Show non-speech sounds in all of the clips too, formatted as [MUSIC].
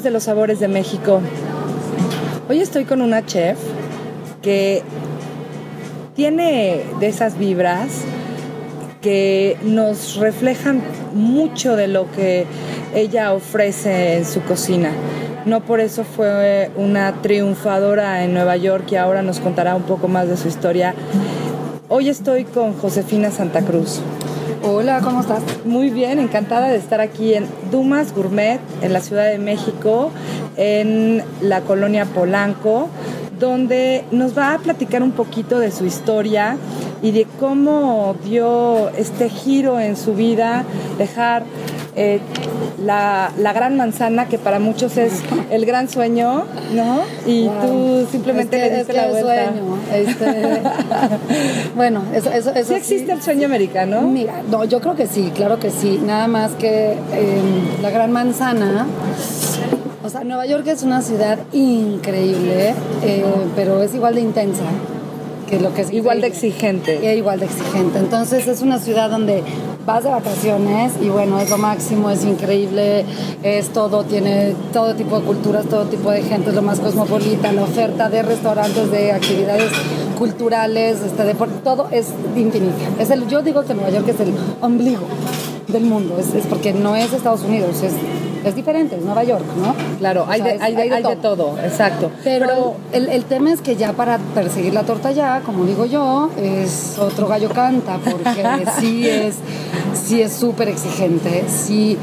De los sabores de México. Hoy estoy con una chef que tiene de esas vibras que nos reflejan mucho de lo que ella ofrece en su cocina. No por eso fue una triunfadora en Nueva York y ahora nos contará un poco más de su historia. Hoy estoy con Josefina Santa Cruz. Hola, ¿cómo estás? Muy bien, encantada de estar aquí en Dumas Gourmet, en la Ciudad de México, en la colonia Polanco, donde nos va a platicar un poquito de su historia y de cómo dio este giro en su vida, dejar eh, la, la, gran manzana que para muchos es el gran sueño, ¿no? Y Wow. tú simplemente Es que- le diste es que la el vuelta. sueño, este, [LAUGHS] bueno, eso, eso, eso ¿Sí existe el sueño americano? Mira, no, yo creo que sí, claro que sí. Nada más que eh, la Gran Manzana. O sea, Nueva York es una ciudad increíble, eh, pero es igual de intensa que lo que es Igual de exigente. Y igual de exigente. Entonces es una ciudad donde vas de vacaciones y bueno, es lo máximo, es increíble, es todo, tiene todo tipo de culturas, todo tipo de gente, es lo más cosmopolita, la oferta de restaurantes, de actividades culturales, este, de, todo es infinita. Es el, yo digo que Nueva York es el ombligo del mundo, es, es porque no es Estados Unidos, es, es diferente, es Nueva York, ¿no? Claro, hay, O sea, de, es- hay, de, hay de todo, exacto. pero, el, el tema es que ya para perseguir la torta ya, como digo yo, es otro gallo canta, porque [LAUGHS] sí es sí es súper exigente, sí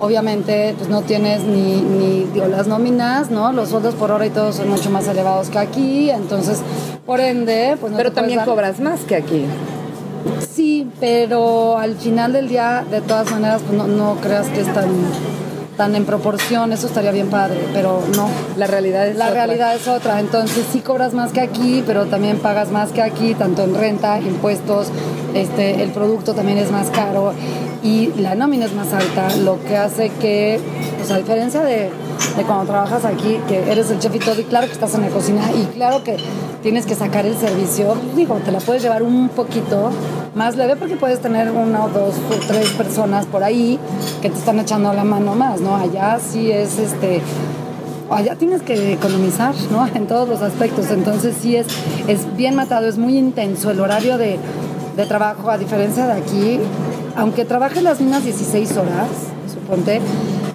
obviamente pues no tienes ni, ni digo, las nóminas, ¿no? Los sueldos por hora y todo son mucho más elevados que aquí, entonces por ende, pues no pero también dar- cobras más que aquí. Sí, pero al final del día, de todas maneras, pues no, no creas que es tan, tan en proporción, eso estaría bien padre, pero no. La realidad es La otra. realidad es otra, entonces sí cobras más que aquí, pero también pagas más que aquí, tanto en renta, impuestos, este, el producto también es más caro y la nómina es más alta, lo que hace que, pues a diferencia de, de cuando trabajas aquí, que eres el chef y todo, y claro que estás en la cocina, y claro que tienes que sacar el servicio, digo, te la puedes llevar un poquito más leve porque puedes tener una o dos o tres personas por ahí que te están echando la mano más, ¿no? Allá sí es este allá tienes que economizar, ¿no? [LAUGHS] En todos los aspectos. Entonces sí es, es bien matado, es muy intenso el horario de, de trabajo, a diferencia de aquí. Aunque trabaje las mismas 16 horas, suponte,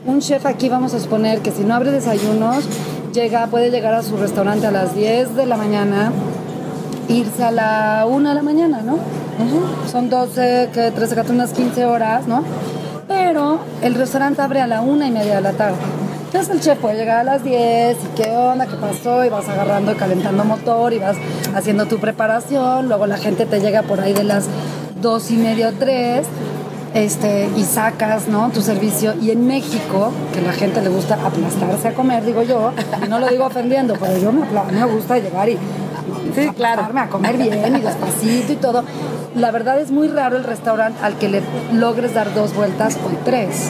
un chef aquí vamos a suponer que si no abre desayunos, llega, puede llegar a su restaurante a las 10 de la mañana, irse a la 1 de la mañana, ¿no? Son 12, que 13, 14, unas 15 horas, ¿no? Pero el restaurante abre a la una y media de la tarde. Entonces el chef puede llegar a las 10 y qué onda, qué pasó, y vas agarrando y calentando motor y vas haciendo tu preparación, luego la gente te llega por ahí de las dos y media o tres, este, y sacas ¿no? tu servicio. Y en México, que la gente le gusta aplastarse a comer, digo yo, y no lo digo ofendiendo, pero yo me, me gusta llegar y Sí, claro. aplastarme a comer bien y despacito y todo. La verdad es muy raro el restaurante al que le logres dar dos vueltas o tres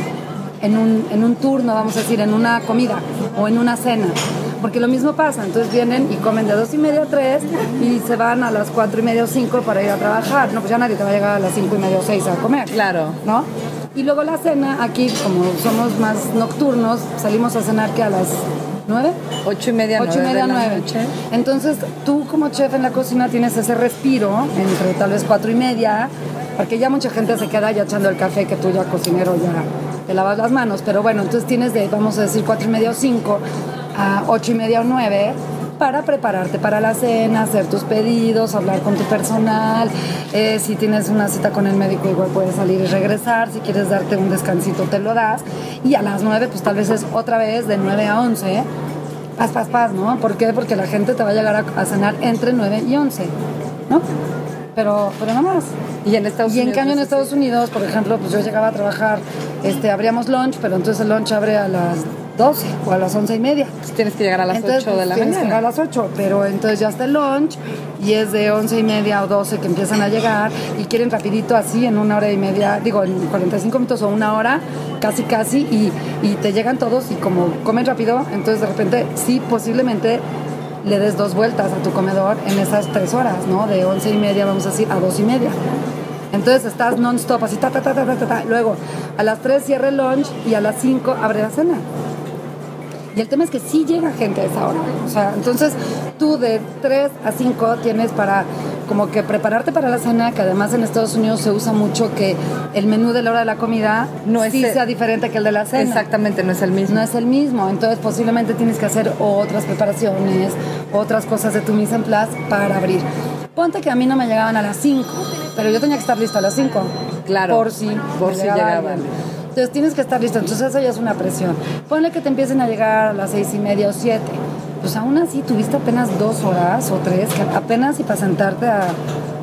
en un, en un turno, vamos a decir, en una comida o en una cena. Porque lo mismo pasa, entonces vienen y comen de dos y media a tres y se van a las cuatro y media o cinco para ir a trabajar. No, pues ya nadie te va a llegar a las cinco y media o seis a comer. Claro. ¿No? Y luego la cena, aquí como somos más nocturnos, salimos a cenar que a las nueve. Ocho y media, Ocho y nueve media, nueve. noche. Entonces, tú como chef en la cocina tienes ese respiro entre tal vez cuatro y media, porque ya mucha gente se queda ya echando el café que tú ya cocinero ya te lavas las manos, pero bueno, entonces tienes de, vamos a decir, cuatro y media o cinco a ocho y media o nueve para prepararte para la cena, hacer tus pedidos, hablar con tu personal. eh, si tienes una cita con el médico, igual puedes salir y regresar. Si quieres darte un descansito, te lo das. Y a las 9, pues tal vez es otra vez de 9 a 11. Paz, paz, paz, ¿no? ¿Por qué? Porque la gente te va a llegar a, cenar entre 9 y 11, ¿no? Pero, pero nada más. Y en Estados y en Unidos cambio en es Estados. Unidos, por ejemplo, pues yo llegaba a trabajar, este, abríamos lunch, pero entonces el lunch abre a las 12 o a las 11 y media. Pues tienes que llegar a las Entonces, 8 de la pues, tienes que llegar a mañana. las 8, pero entonces ya está el lunch y es de 11 y media o 12 que empiezan a llegar y quieren rapidito así en una hora y media, digo, en 45 minutos o una hora, casi casi, y, y te llegan todos y como comen rápido, entonces de repente sí, posiblemente le des dos vueltas a tu comedor en esas tres horas, ¿no? De 11 y media, vamos a decir, a 2 y media. Entonces estás non-stop, así, ta, ta, ta, ta, ta, ta. Luego, a las 3 cierra el lunch y a las 5 abre la cena. Y el tema es que sí llega gente a esa hora. O sea, entonces tú de 3 a 5 tienes para como que prepararte para la cena, que además en Estados Unidos se usa mucho que el menú de la hora de la comida No es sí el- sea diferente que el de la cena. Exactamente, no es el mismo. No es el mismo, entonces posiblemente tienes que hacer otras preparaciones, otras cosas de tu mise en place para abrir. Ponte que a mí no me llegaban a las 5, pero yo tenía que estar lista a las 5. Claro, Por si, por si llegaba llegaban. Entonces tienes que estar listo, entonces eso ya es una presión. Ponle que te empiecen a llegar a las seis y media o siete. Pues aún así tuviste apenas dos horas o tres, que apenas y para sentarte a,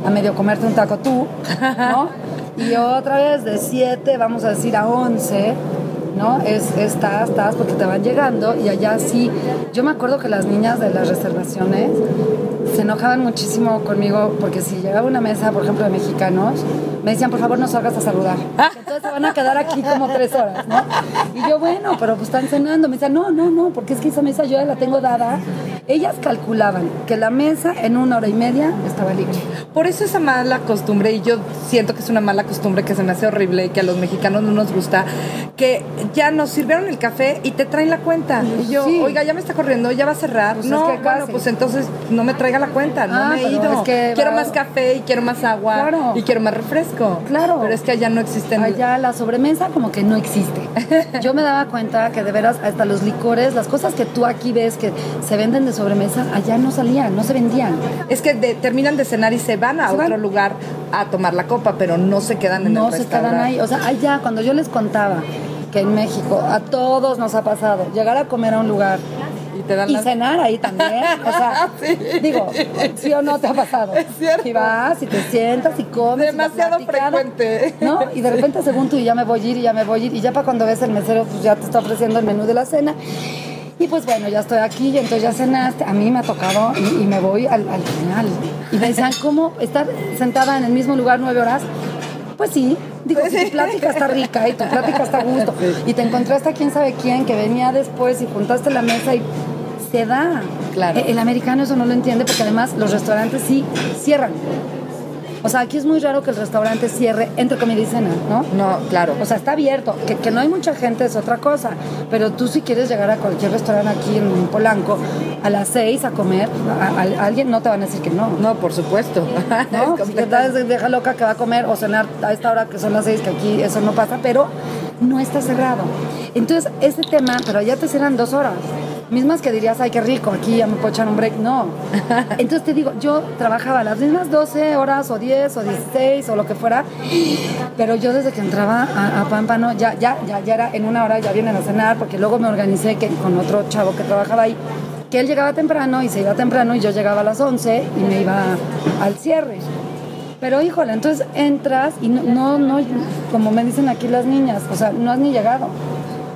a medio comerte un taco tú, ¿no? [LAUGHS] Y otra vez de siete, vamos a decir a once, ¿no? Es, estás, estás, porque te van llegando y allá sí. Yo me acuerdo que las niñas de las reservaciones se enojaban muchísimo conmigo porque si llegaba una mesa, por ejemplo, de mexicanos, me decían, por favor, no salgas a saludar. Entonces se van a quedar aquí como tres horas, ¿no? Y yo, bueno, pero pues están cenando. Me decían, no, no, no, porque es que esa mesa yo la tengo dada. Ellas calculaban que la mesa en una hora y media estaba libre. Por eso esa mala costumbre, y yo siento que es una mala costumbre que se me hace horrible y que a los mexicanos no nos gusta, que ya nos sirvieron el café y te traen la cuenta. Y yo, Sí. oiga, ya me está corriendo, ya va a cerrar. Pues es no, que bueno, pues entonces no me traiga la cuenta, no Ah, me he ido. es que quiero va- más café y quiero más agua Claro. y quiero más refresco. Claro. Pero es que allá no existen. Allá la sobremesa como que no existe. [LAUGHS] Yo me daba cuenta que de veras hasta los licores, las cosas que tú aquí ves que se venden de sobremesa, allá no salían, no se vendían. Es que de- terminan de cenar y se van a Se otro van. lugar a tomar la copa, pero no se quedan en no el se restaurante. quedan ahí. O sea, allá, cuando yo les contaba que en México a todos nos ha pasado llegar a comer a un lugar Y te dan y las- cenar ahí también. [LAUGHS] O sea, Sí. digo, ¿sí o no te ha pasado? Es cierto. Y vas y te sientas y comes. Demasiado frecuente. ¿No? Y de repente, según tú, y ya me voy a ir y ya me voy a ir. Y ya para cuando ves el mesero, pues ya te está ofreciendo el menú de la cena. Y pues bueno, ya estoy aquí y entonces ya cenaste. A mí me ha tocado y, y me voy al, al final. Y me decían, ¿cómo estar sentada en el mismo lugar nueve horas? Pues sí, digo, si tu plática está rica y tu plática está a gusto y te encontraste a quién sabe quién que venía después y juntaste la mesa y se da. Claro. El, el americano eso no lo entiende porque además los restaurantes sí cierran. O sea, aquí es muy raro que el restaurante cierre entre comida y cena, ¿no? No, claro. O sea, está abierto. Que, que no hay mucha gente es otra cosa. Pero tú si quieres llegar a cualquier restaurante aquí en Polanco a las seis a comer, a, a- a alguien no te van a decir que no. No, por supuesto. ¿no? [LAUGHS] Si te deja loca que va a comer o cenar a esta hora que son las seis, que aquí eso no pasa, pero no está cerrado. Entonces, ese tema, pero ya te cierran dos horas. Mismas que dirías, ay, qué rico, aquí ya me puedo echar un break. No. [LAUGHS] Entonces te digo, yo trabajaba las mismas 12 horas o 10 o 16 o lo que fuera, pero yo desde que entraba a, a Pámpano, ya, ya, ya, ya era en una hora, ya vienen a cenar, porque luego me organicé que, con otro chavo que trabajaba ahí, que él llegaba temprano y se iba temprano y yo llegaba a las 11 y me iba al cierre. Pero híjole, entonces entras y no, no, no, como me dicen aquí las niñas, o sea, no has ni llegado.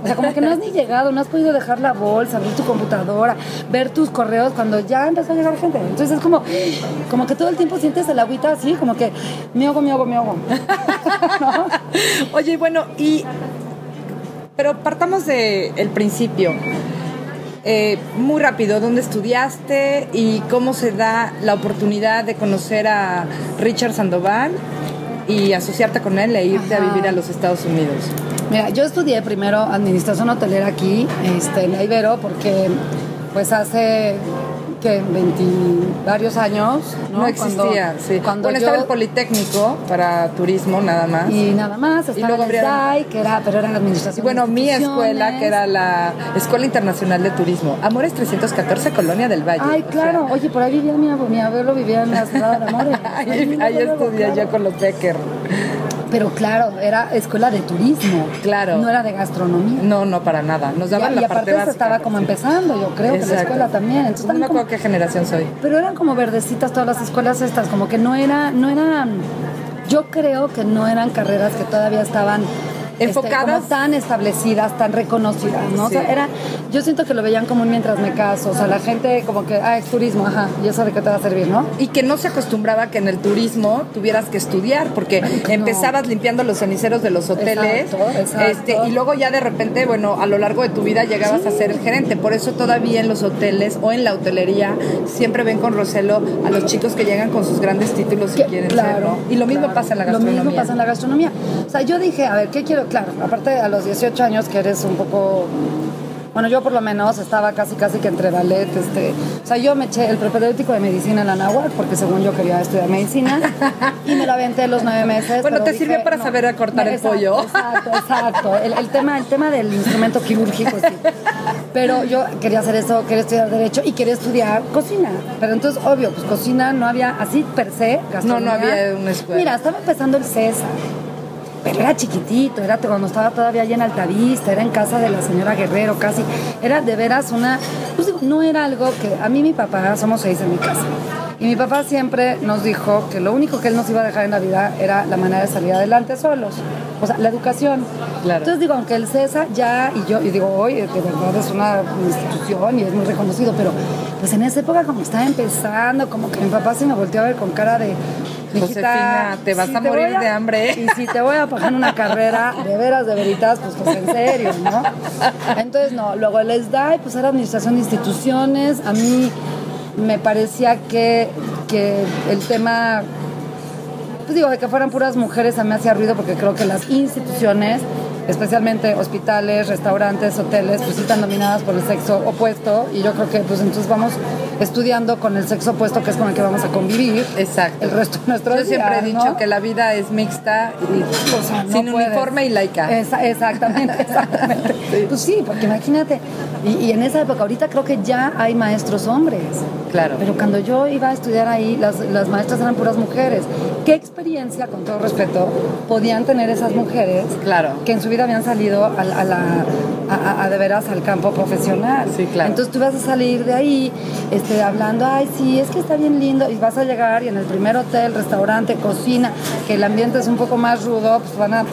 O sea, como que no has ni llegado, no has podido dejar la bolsa, abrir tu computadora, ver tus correos cuando ya empezó a llegar gente. Entonces es como, como que todo el tiempo sientes el agüita así, como que me ahogo, me ahogo, me ahogo. [LAUGHS] ¿No? Oye, bueno, y. Pero partamos del el principio. Eh, muy rápido, ¿dónde estudiaste y cómo se da la oportunidad de conocer a Richard Sandoval y asociarte con él e irte a vivir a los Estados Unidos? Mira, yo estudié primero administración hotelera aquí, este, en la Ibero, porque pues hace que 20 varios años, ¿no? No, existía, Cuando- sí. Cuando bueno, yo- estaba el Politécnico para turismo nada más. y nada más, estaba luego el SDAI, que era, pero era la Y administración. bueno, de mi escuela, que era la Escuela Internacional de Turismo, Amores 314, Colonia del Valle. Ay, claro. sea, Oye, por ahí vivía mi abuelo, mi abuelo vivía en la ciudad de Amores. [LAUGHS] ahí, ahí luego, estudié yo con los Becker. Pero claro, era escuela de turismo. Claro. No era de gastronomía. No, no, para nada. Nos daban y la aparte parte se básica. estaba como sí. empezando, yo creo, que la escuela también. Entonces, No me acuerdo qué generación soy. pero eran como verdecitas todas las escuelas estas, como que no era, no era, yo creo que no eran carreras que todavía estaban Enfocadas. como tan establecidas, tan reconocidas, ¿no? O sea, era, yo siento que lo veían como un mientras me caso, o sea, la gente como que, ah, es turismo, ajá, y eso de qué te va a servir, ¿no? Y que no se acostumbraba que en el turismo tuvieras que estudiar, porque empezabas limpiando los ceniceros de los hoteles. Exacto, exacto. Este, y luego ya de repente, bueno, a lo largo de tu vida llegabas a ser el gerente. Por eso todavía en los hoteles o en la hotelería siempre ven con recelo a los chicos que llegan con sus grandes títulos y Que- quieren ser, ¿no? Y lo mismo claro. pasa en la Lo gastronomía. mismo pasa en la gastronomía. O sea, yo dije, a ver, ¿qué quiero? Claro, aparte a los 18 años que eres un poco... Bueno, yo por lo menos estaba casi casi que entre ballet, este... O sea, yo me eché el propedéutico de medicina en la náhuatl porque según yo quería estudiar medicina y me lo aventé los nueve meses. Bueno, te sirvió para saber a cortar el exacto, pollo. Exacto, exacto. El, el tema, el tema del instrumento quirúrgico, sí. Pero yo quería hacer eso, quería estudiar Derecho y quería estudiar cocina. Pero entonces, obvio, pues cocina no había así per se. No, no había una escuela. Mira, estaba empezando el César. Pero era chiquitito, era cuando estaba todavía allá en Altavista, era en casa de la señora Guerrero casi. Era de veras una... Pues no era algo que... A mí mi papá, somos seis en mi casa. Y mi papá siempre nos dijo que lo único que él nos iba a dejar en la vida era la manera de salir adelante solos. O sea, la educación. Claro. Entonces digo, aunque el César ya, y yo, y digo, hoy de verdad es una institución y es muy reconocido, pero pues en esa época como estaba empezando, como que mi papá se me volteó a ver con cara de... "Mijita, Josefina, te vas a morir de hambre". [LAUGHS] Y si te voy a pagar una carrera, de veras, de veritas, pues, pues en serio, ¿no? Entonces, no, luego el SDAI, pues era administración de instituciones, a mí me parecía que, que el tema pues digo, de que fueran puras mujeres a mí hacía ruido porque creo que las instituciones, especialmente hospitales, restaurantes, hoteles, pues sí están dominadas por el sexo opuesto y yo creo que pues entonces vamos estudiando con el sexo opuesto que es con el que vamos a convivir Exacto. el resto de nuestros Yo siempre he dicho ¿no? que la vida es mixta y O sea, no sin puedes. uniforme y laica. Esa- exactamente, [LAUGHS] exactamente. Pues sí, porque imagínate, y, y en esa época, ahorita creo que ya hay maestros hombres. Claro. Pero cuando yo iba a estudiar ahí, las, las maestras eran puras mujeres. ¿Qué experiencia, con todo respeto, podían tener esas mujeres Claro. que en su vida habían salido a, a la, a, a- de veras al campo profesional? Sí, claro. Entonces tú vas a salir de ahí este, hablando, ay, sí, es que está bien lindo, y vas a llegar y en el primer hotel, restaurante, cocina, que el ambiente es un poco más rudo, pues van a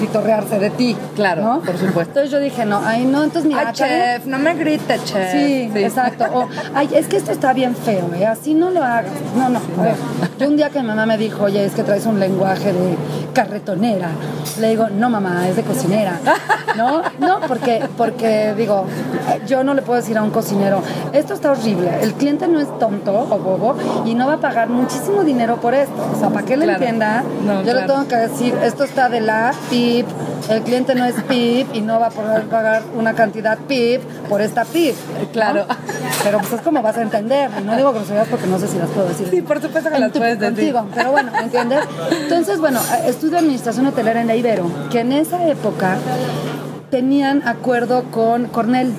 pitorrearse de ti. Claro, ¿no? por supuesto. Entonces yo dije, no, ay, no, entonces mira, Ay, chef, no me grite, chef. Sí, exacto. O, ay, es que esto está bien feo, ¿eh? Así no lo hagas. No, no. A ver, yo un día que mi mamá me dijo, oye, es que traes un lenguaje de carretonera, le digo, no, mamá, es de cocinera. No, no, porque, porque digo, yo no le puedo decir a un cocinero, esto está horrible, el cliente no es tonto o bobo y no va a pagar muchísimo dinero por esto. O sea, para que le Claro. entienda, No, yo le claro. tengo que decir, esto está de la PIP, el cliente no es PIP y no va a poder pagar una cantidad PIP por esta PIP. ¿no? Claro. Pero pues es como vas a entender. Y no digo groserías porque no sé si las puedo decir. Sí, por supuesto que en las tu- puedes decir. contigo, Pero bueno, ¿me entiendes? Entonces, bueno, estudio administración hotelera en la Ibero, que en esa época tenían acuerdo con Cornell,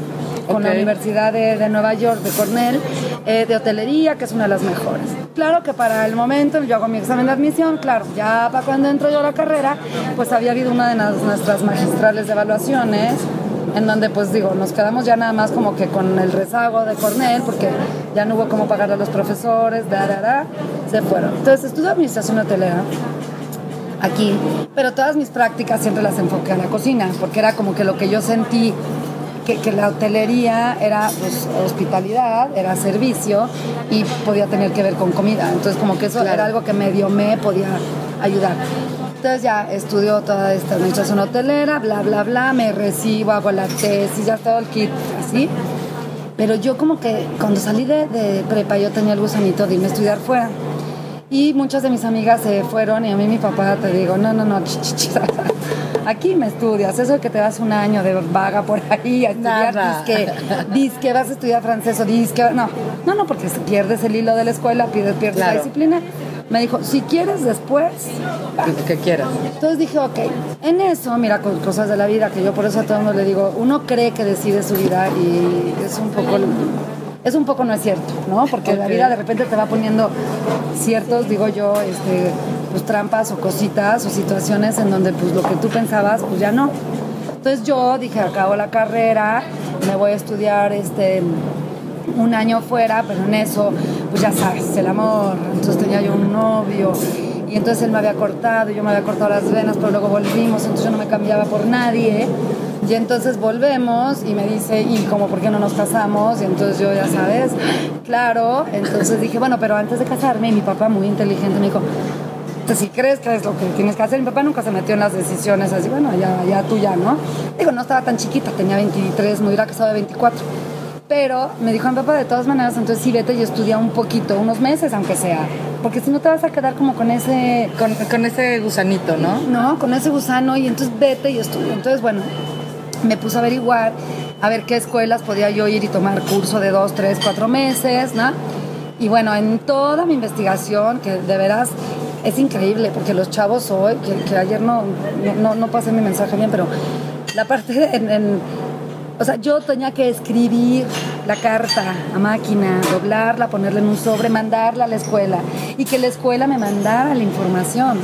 con la Ok. Universidad de, de Nueva York, de Cornell, eh, de hotelería, que es una de las mejores. Claro que para el momento yo hago mi examen de admisión, claro, ya para cuando entro yo a la carrera, pues había habido una de las- nuestras magistrales de evaluaciones, en donde pues digo, nos quedamos ya nada más como que con el rezago de Cornell, porque ya no hubo cómo pagarle a los profesores, da, da, da, se fueron. Entonces estudio administración hotelera aquí, pero todas mis prácticas siempre las enfoqué a la cocina, porque era como que lo que yo sentí que, que la hotelería era pues, hospitalidad, era servicio y podía tener que ver con comida. Entonces como que eso era algo que medio me podía ayudar. Entonces ya estudio toda esta administración hotelera, bla, bla, bla, me recibo, hago la tesis, ya todo el kit así. Pero yo como que cuando salí de, de prepa yo tenía el gusanito de irme a estudiar fuera. Y muchas de mis amigas se fueron y a mí mi papá te digo, no, no, no, [LAUGHS] aquí me estudias, eso de que te vas un año de vaga por ahí a estudiar, Nada. disque, disque vas a estudiar francés o disque, no, no, no, porque si pierdes el hilo de la escuela, pierdes, pierdes la disciplina. Me dijo, si quieres después. Lo que quieras. Entonces dije, ok, en eso, mira, con cosas de la vida, que yo por eso a todo el mundo le digo, uno cree que decide su vida y es un poco, es un poco no es cierto, ¿no? Porque la vida de repente te va poniendo ciertos, digo yo, este, pues trampas o cositas o situaciones en donde pues lo que tú pensabas, pues ya no. Entonces yo dije, acabo la carrera, me voy a estudiar este un año fuera, pero en eso, pues ya sabes, el amor. Entonces tenía yo un novio y entonces él me había cortado, yo me había cortado las venas, pero luego volvimos, entonces yo no me cambiaba por nadie. Y entonces volvemos y me dice, ¿y como por qué no nos casamos? Y entonces yo, ya sabes, claro. Entonces dije, bueno, pero antes de casarme, mi papá muy inteligente me dijo, pues, si crees que es lo que tienes que hacer, mi papá nunca se metió en las decisiones así, bueno, ya, ya tú ya, ¿no? Digo, no estaba tan chiquita, tenía 23, me hubiera casado de 24. Pero me dijo mi papá, de todas maneras, entonces sí vete y estudia un poquito, unos meses aunque sea, porque si no te vas a quedar como con ese... Con, con ese gusanito, ¿no? No, con ese gusano y entonces vete y estudia. Entonces, bueno, me puse a averiguar a ver qué escuelas podía yo ir y tomar curso de dos, tres, cuatro meses, ¿no? Y bueno, en toda mi investigación, que de veras es increíble, porque los chavos hoy, que, ayer no, no, no, pasé mi mensaje bien, pero la parte en, en, o sea, yo tenía que escribir la carta a máquina, doblarla, ponerla en un sobre, mandarla a la escuela y que la escuela me mandara la información.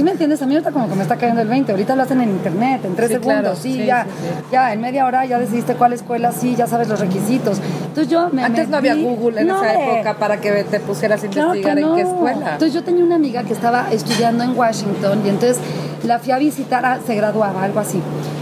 ¿Sí me entiendes? A mí ahorita como que me está cayendo el 20. Ahorita lo hacen en internet, en tres Sí, segundos. claro. Sí, Sí, ya, ya, en media hora ya decidiste cuál escuela, sí, ya sabes los requisitos. Entonces yo me Antes no había Google en No, esa época para que te pusieras a Claro investigar en qué escuela. Entonces yo tenía una amiga que estaba estudiando en Washington y entonces la fui a visitar, se graduaba, algo así.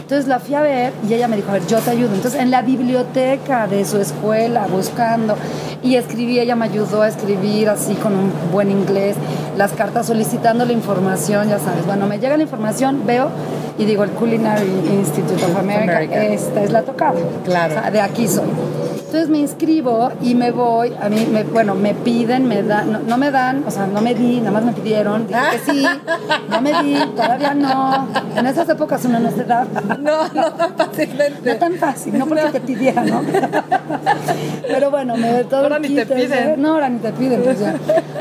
Entonces la fui a ver y ella me dijo, a ver, yo te ayudo. Entonces en la biblioteca de su escuela, buscando, y escribí, ella me ayudó a escribir así con un buen inglés, las cartas solicitando la información, ya sabes. Bueno, me llega la información, veo y digo, el Culinary Institute of America, America. esta es la tocada. Claro. O sea, de aquí soy. Entonces me inscribo y me voy, a mí, me, bueno, me piden, me dan, no, no me dan, o sea, no me di, nada más me pidieron, dije que sí, [LAUGHS] no me di, todavía no. En esas épocas uno no se da. No, no tan fácilmente. No tan fácil, no porque te pidiera, ¿no? [LAUGHS] Pero bueno, me todo Ahora ni te kit, piden. ¿eh? No, ahora ni te piden, pues ya.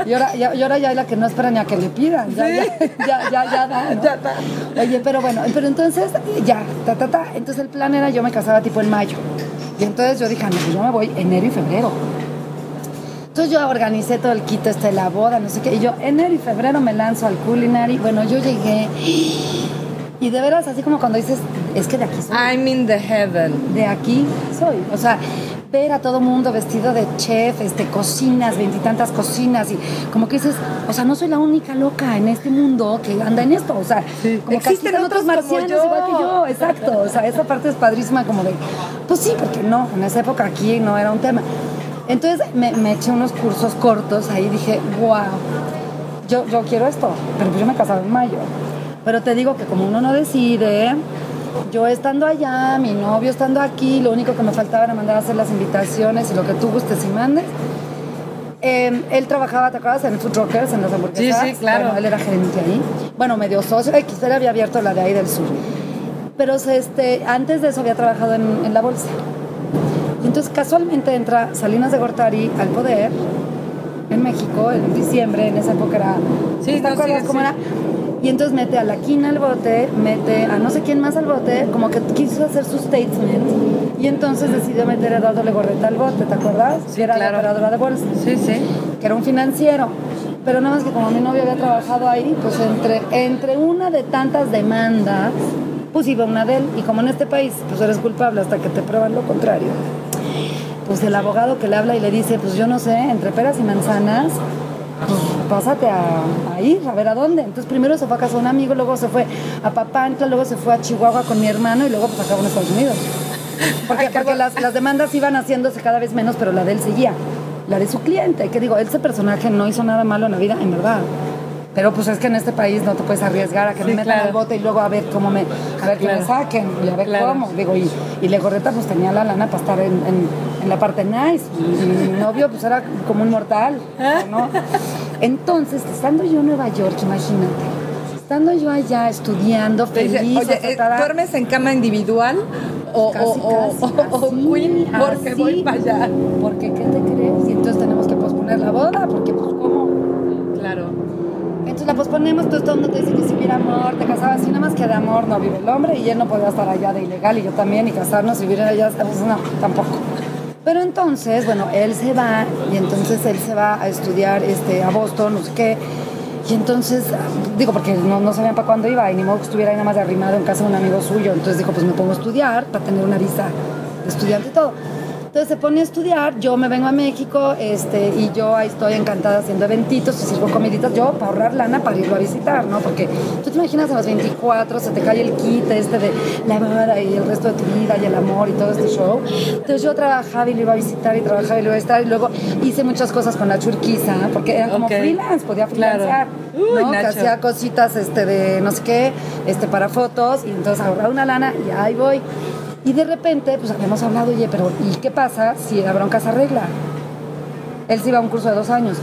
Y ahora ya, y ahora ya hay la que no espera ni a que le pidan, ya, ya, [LAUGHS] ya, ya, ya da, ¿no? Ya da. Oye, pero bueno, pero entonces ya, ta, ta, ta. Entonces el plan era yo me casaba tipo en mayo. Y entonces yo dije, ah, no, pues yo me voy enero y febrero. Entonces yo organicé todo el kit este la boda, no sé qué. Y yo enero y febrero me lanzo al culinary. Bueno, yo llegué. Y de veras, así como cuando dices, es que de aquí soy. I'm in the heaven. De aquí soy. O sea, ver a todo mundo vestido de chef, este, cocinas, veintitantas cocinas. Y como que dices, o sea, no soy la única loca en este mundo que anda en esto. O sea, como que aquí Existen otros marcianos igual que yo. Exacto. O sea, esa parte es padrísima como de, pues sí, porque no, en esa época aquí no era un tema. Entonces me, me eché unos cursos cortos, ahí dije, wow, yo, yo quiero esto, pero pues yo me casaba en mayo. Pero te digo que como uno no decide, yo estando allá, mi novio estando aquí, lo único que me faltaba era mandar a hacer las invitaciones y lo que tú gustes y mandes. Eh, él trabajaba, ¿te acuerdas? En Food Rockers, en las hamburguesas. Sí, sí, claro. Bueno, él era gerente ahí. Bueno, medio socio, X, él había abierto la de ahí del sur. Pero este, antes de eso había trabajado en, en la bolsa. Y entonces casualmente entra Salinas de Gortari al poder en México en diciembre, en esa época era... Sí, ¿Te no, acuerdas sí, cómo sí. era? Y entonces mete a la quina al bote, mete a no sé quién más al bote, como que quiso hacer su statement. Y entonces decidió meter a Eduardo Legorreta al bote, ¿te acuerdas? Sí, Que era claro. la operadora de bolsa Sí, sí. que era un financiero. Pero nada más que como mi novio había trabajado ahí, pues entre, entre una de tantas demandas, pues iba una de él. Y como en este país, pues eres culpable hasta que te prueban lo contrario. Pues el abogado que le habla y le dice, pues yo no sé, entre peras y manzanas, pues pásate a, a ir, a ver a dónde. Entonces primero se fue a casa de un amigo, luego se fue a Papantla, luego se fue a Chihuahua con mi hermano y luego pues acabó en Estados Unidos. Porque, porque las, las demandas iban haciéndose cada vez menos, pero la de él seguía. La de su cliente, que digo, ese personaje no hizo nada malo en la vida, en verdad. Pero pues es que en este país no te puedes arriesgar a que Sí, me metan claro. al bote y luego a ver cómo me, a ver que Claro. me saquen y a ver Claro. cómo. Digo, y, y Legorreta pues tenía la lana para estar en, en- en la parte nice. Y mi novio pues era como un mortal, ¿no? [LAUGHS] Entonces, estando yo en Nueva York, imagínate, estando yo allá estudiando, dice, feliz, oye, eh, ¿duermes en cama individual o, Casi, o, casi, o- o así, queen? Porque así. voy para allá. Porque, ¿qué te crees? Y entonces tenemos que posponer la boda, porque pues, ¿cómo? Claro. Entonces la posponemos, entonces todo el mundo te dice que si hubiera amor, te casabas así, nada más que de amor no vive el hombre y él no podía estar allá de ilegal y yo también y casarnos y vivir allá, pues no, tampoco. Pero entonces, bueno, él se va y entonces él se va a estudiar este, a Boston, no sé qué. Y entonces, digo, porque no, no sabían para cuándo iba y ni modo que estuviera ahí nada más arrimado en casa de un amigo suyo. Entonces dijo, pues me pongo a estudiar para tener una visa de estudiante y todo. Entonces se pone a estudiar, yo me vengo a México este, y yo ahí estoy encantada haciendo eventitos y sirvo comiditas, yo para ahorrar lana para irlo a visitar, ¿no? Porque tú te imaginas a los 24 se te cae el kit este de la boda y el resto de tu vida y el amor y todo este show. Entonces yo trabajaba y lo iba a visitar y trabajaba y lo iba a visitar y luego hice muchas cosas con la churquiza, porque era como Ok. freelance, podía Claro. freelancear, Uy, ¿no? Que hacía cositas este, de no sé qué, este, para fotos y entonces ahorraba una lana y ahí voy. Y de repente, pues habíamos hablado, oye, pero ¿y qué pasa si la bronca se arregla? Él se iba a un curso de dos años.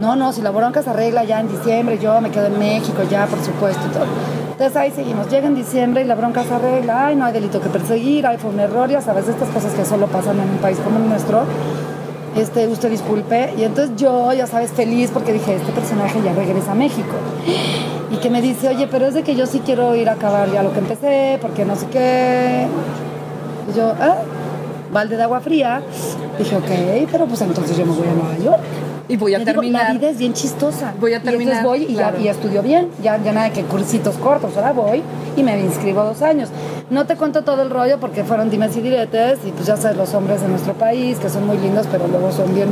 No, no, si la bronca se arregla ya en diciembre, yo me quedo en México ya, por supuesto, y todo. Entonces ahí seguimos. Llega en diciembre y la bronca se arregla. Ay, no hay delito que perseguir, ay, fue un error, ya sabes, estas cosas que solo pasan en un país como el nuestro. Este, usted disculpe. Y entonces yo, ya sabes, feliz porque dije, este personaje ya regresa a México. Y que me dice, oye, pero es de que yo sí quiero ir a acabar ya lo que empecé, porque no sé qué. Y yo, ah, balde de agua fría. Dije, ok, pero pues entonces yo me voy a Nueva York. Y voy a Le digo, terminar. la vida es bien chistosa. Voy a Y entonces terminar, voy y, ya- y estudio bien. Ya, ya nada de que cursitos cortos. Ahora voy y me inscribo dos años. No te cuento todo el rollo porque fueron dimes y diretes. Y pues ya sabes, los hombres de nuestro país, que son muy lindos, pero luego son bien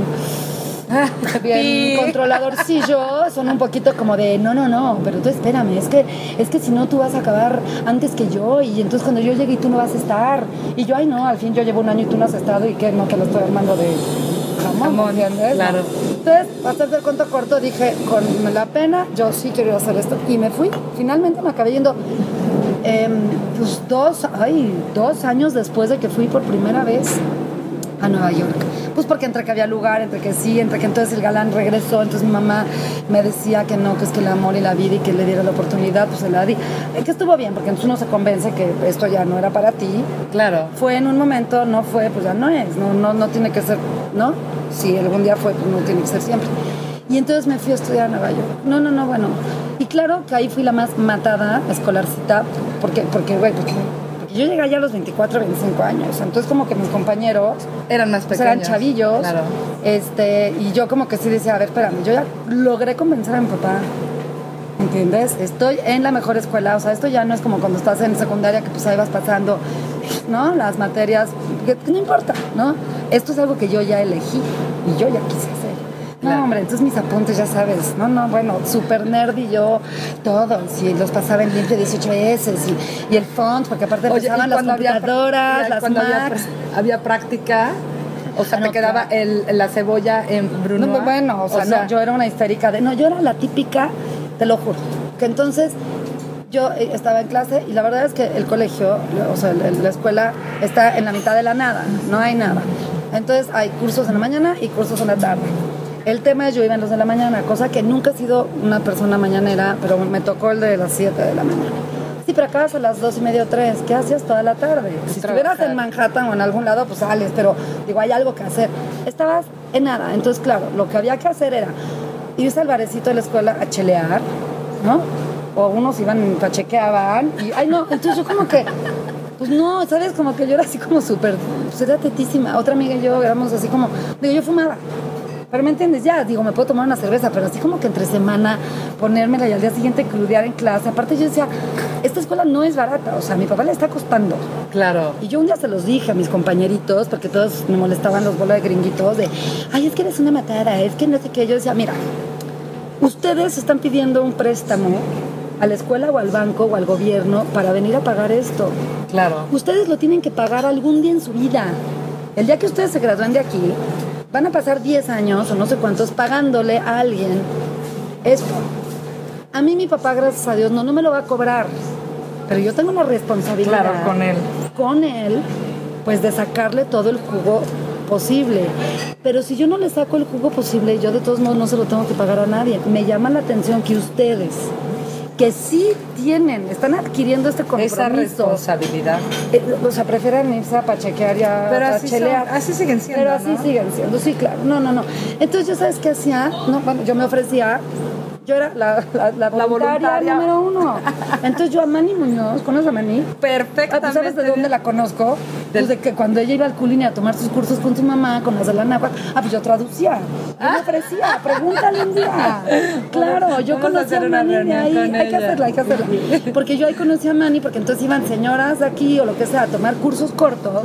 [LAUGHS] bien controladorcillos, son un poquito como de, no, no, no, pero tú espérame, es que, es que si no tú vas a acabar antes que yo y entonces cuando yo llegue y tú no vas a estar. Y yo, ay no, al fin yo llevo un año y tú no has estado y que no te lo estoy armando de jamón, ¿entiendes? claro. Entonces, para el cuento corto, dije, con la pena, yo sí quiero hacer esto y me fui. Finalmente me acabé yendo em, pues dos, ay, dos años después de que fui por primera vez a Nueva York. Pues porque entre que había lugar, entre que sí, entre que entonces el galán regresó, entonces mi mamá me decía que no, que es que el amor y la vida y que le diera la oportunidad, pues se la di. Eh, Que estuvo bien, porque entonces uno se convence que esto ya no era para ti. Claro. Fue en un momento, no fue, pues ya no es, no, no, no tiene que ser, ¿no? Si algún día fue, pues no tiene que ser siempre. Y entonces me fui a estudiar a Nueva York. No, no, no, bueno. Y claro que ahí fui la más matada, escolarcita, porque, porque, güey, porque, porque yo llegué allá a los 24, 25 años. Entonces como que mis compañeros Eran más pues pequeños. eran chavillos. Claro. Este, y yo como que sí decía, a ver, espérame, yo ya logré convencer a mi papá. ¿Entiendes? Estoy en la mejor escuela, o sea, esto ya no es como cuando estás en secundaria que pues ahí vas pasando, ¿no? Las materias, que no importa, ¿no? Esto es algo que yo ya elegí y yo ya quise No, hombre, entonces mis apuntes, ya sabes, no, no, bueno, súper nerd y yo, todos, y los pasaba en limpio 18 veces, y, y el font, porque aparte Oye, empezaban las había, computadoras, las cuando había, Macs. había práctica, o sea, Ah, te no, quedaba claro. el, la cebolla en Bruno. No, bueno, o sea, no, yo era una histérica de, no, yo era la típica, te lo juro, que entonces yo eh, estaba en clase y la verdad es que el colegio, o sea, la escuela está en la mitad de la nada, no hay nada. Entonces hay cursos en la mañana y cursos en la tarde. El tema es yo iba en los de la mañana, cosa que nunca he sido una persona mañanera, pero me tocó el de las 7 de la mañana. Sí, pero acabas a las dos y media o tres. ¿Qué hacías toda la tarde? Si estuvieras Trabajar. en Manhattan o en algún lado, pues sales, pero digo, hay algo que hacer. Estabas en nada. Entonces, claro, lo que había que hacer era irse al barecito de la escuela a chelear, ¿no? O unos iban, pachequeaban y, ay, no, entonces yo como que, pues no, ¿sabes? Como que yo era así como súper, pues era tetísima. Otra amiga y yo éramos así como, digo, yo fumaba. Pero me entiendes, ya, digo, me puedo tomar una cerveza, pero así como que entre semana ponérmela y al día siguiente crudear en clase. Aparte yo decía, esta escuela no es barata, o sea, a mi papá le está costando. Claro. Y yo un día se los dije a mis compañeritos, porque todos me molestaban los bolas de gringuitos, de, ay, es que eres una matada, es que no sé qué. Yo decía, mira, ustedes están pidiendo un préstamo a la escuela o al banco o al gobierno para venir a pagar esto. Claro. Ustedes lo tienen que pagar algún día en su vida. El día que ustedes se gradúen de aquí, van a pasar 10 años o no sé cuántos pagándole a alguien esto. A mí mi papá, gracias a Dios, no, no me lo va a cobrar. Pero yo tengo la responsabilidad Claro, con él. con él, pues de sacarle todo el jugo posible. Pero si yo no le saco el jugo posible, yo de todos modos no se lo tengo que pagar a nadie. Me llama la atención que ustedes, que sí tienen, están adquiriendo este compromiso. Esa responsabilidad. Eh, o sea, prefieren irse a pachequear Pero a así son- así siguen siendo, Pero así ¿no? siguen siendo, sí, claro. No, no, no. Entonces, ¿yo sabes qué hacía? No, bueno, yo me ofrecía, yo era la, la, la voluntaria, voluntaria. número uno. Entonces, yo a Manny Muñoz, ¿conoces a Manny? Ah, Perfectamente. pues, ¿Sabes de dónde la conozco? Pues de que cuando ella iba al Culini a tomar sus cursos con su mamá, con las de la náhuatl, ah, pues yo traducía. Yo me ofrecía, pregúntale un día. [LAUGHS] Claro, yo a conocí a Manny de ahí. Hay que hacerla, hay que hacerla. Porque yo ahí conocí a Manny, porque entonces iban señoras de aquí o lo que sea a tomar cursos cortos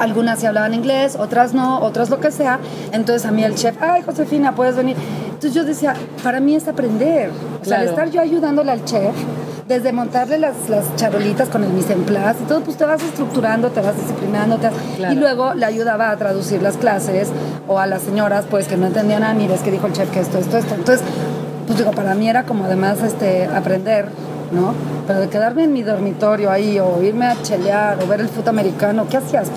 algunas sí hablaban inglés, otras no, otras lo que sea. Entonces a mí el chef, ay Josefina, puedes venir. Entonces yo decía, para mí es aprender. O sea, al Claro. estar yo ayudándole al chef, desde montarle las, las charolitas con el mise en place y todo, pues te vas estructurando, te vas disciplinando. te vas- Claro. Y luego le ayudaba a traducir las clases o a las señoras, pues que no entendían nada, ni ves que dijo el chef que esto, esto, esto. Entonces, pues digo, para mí era como además este, aprender, ¿no? Pero de quedarme en mi dormitorio ahí o irme a chelear o ver el fútbol americano, ¿qué hacías?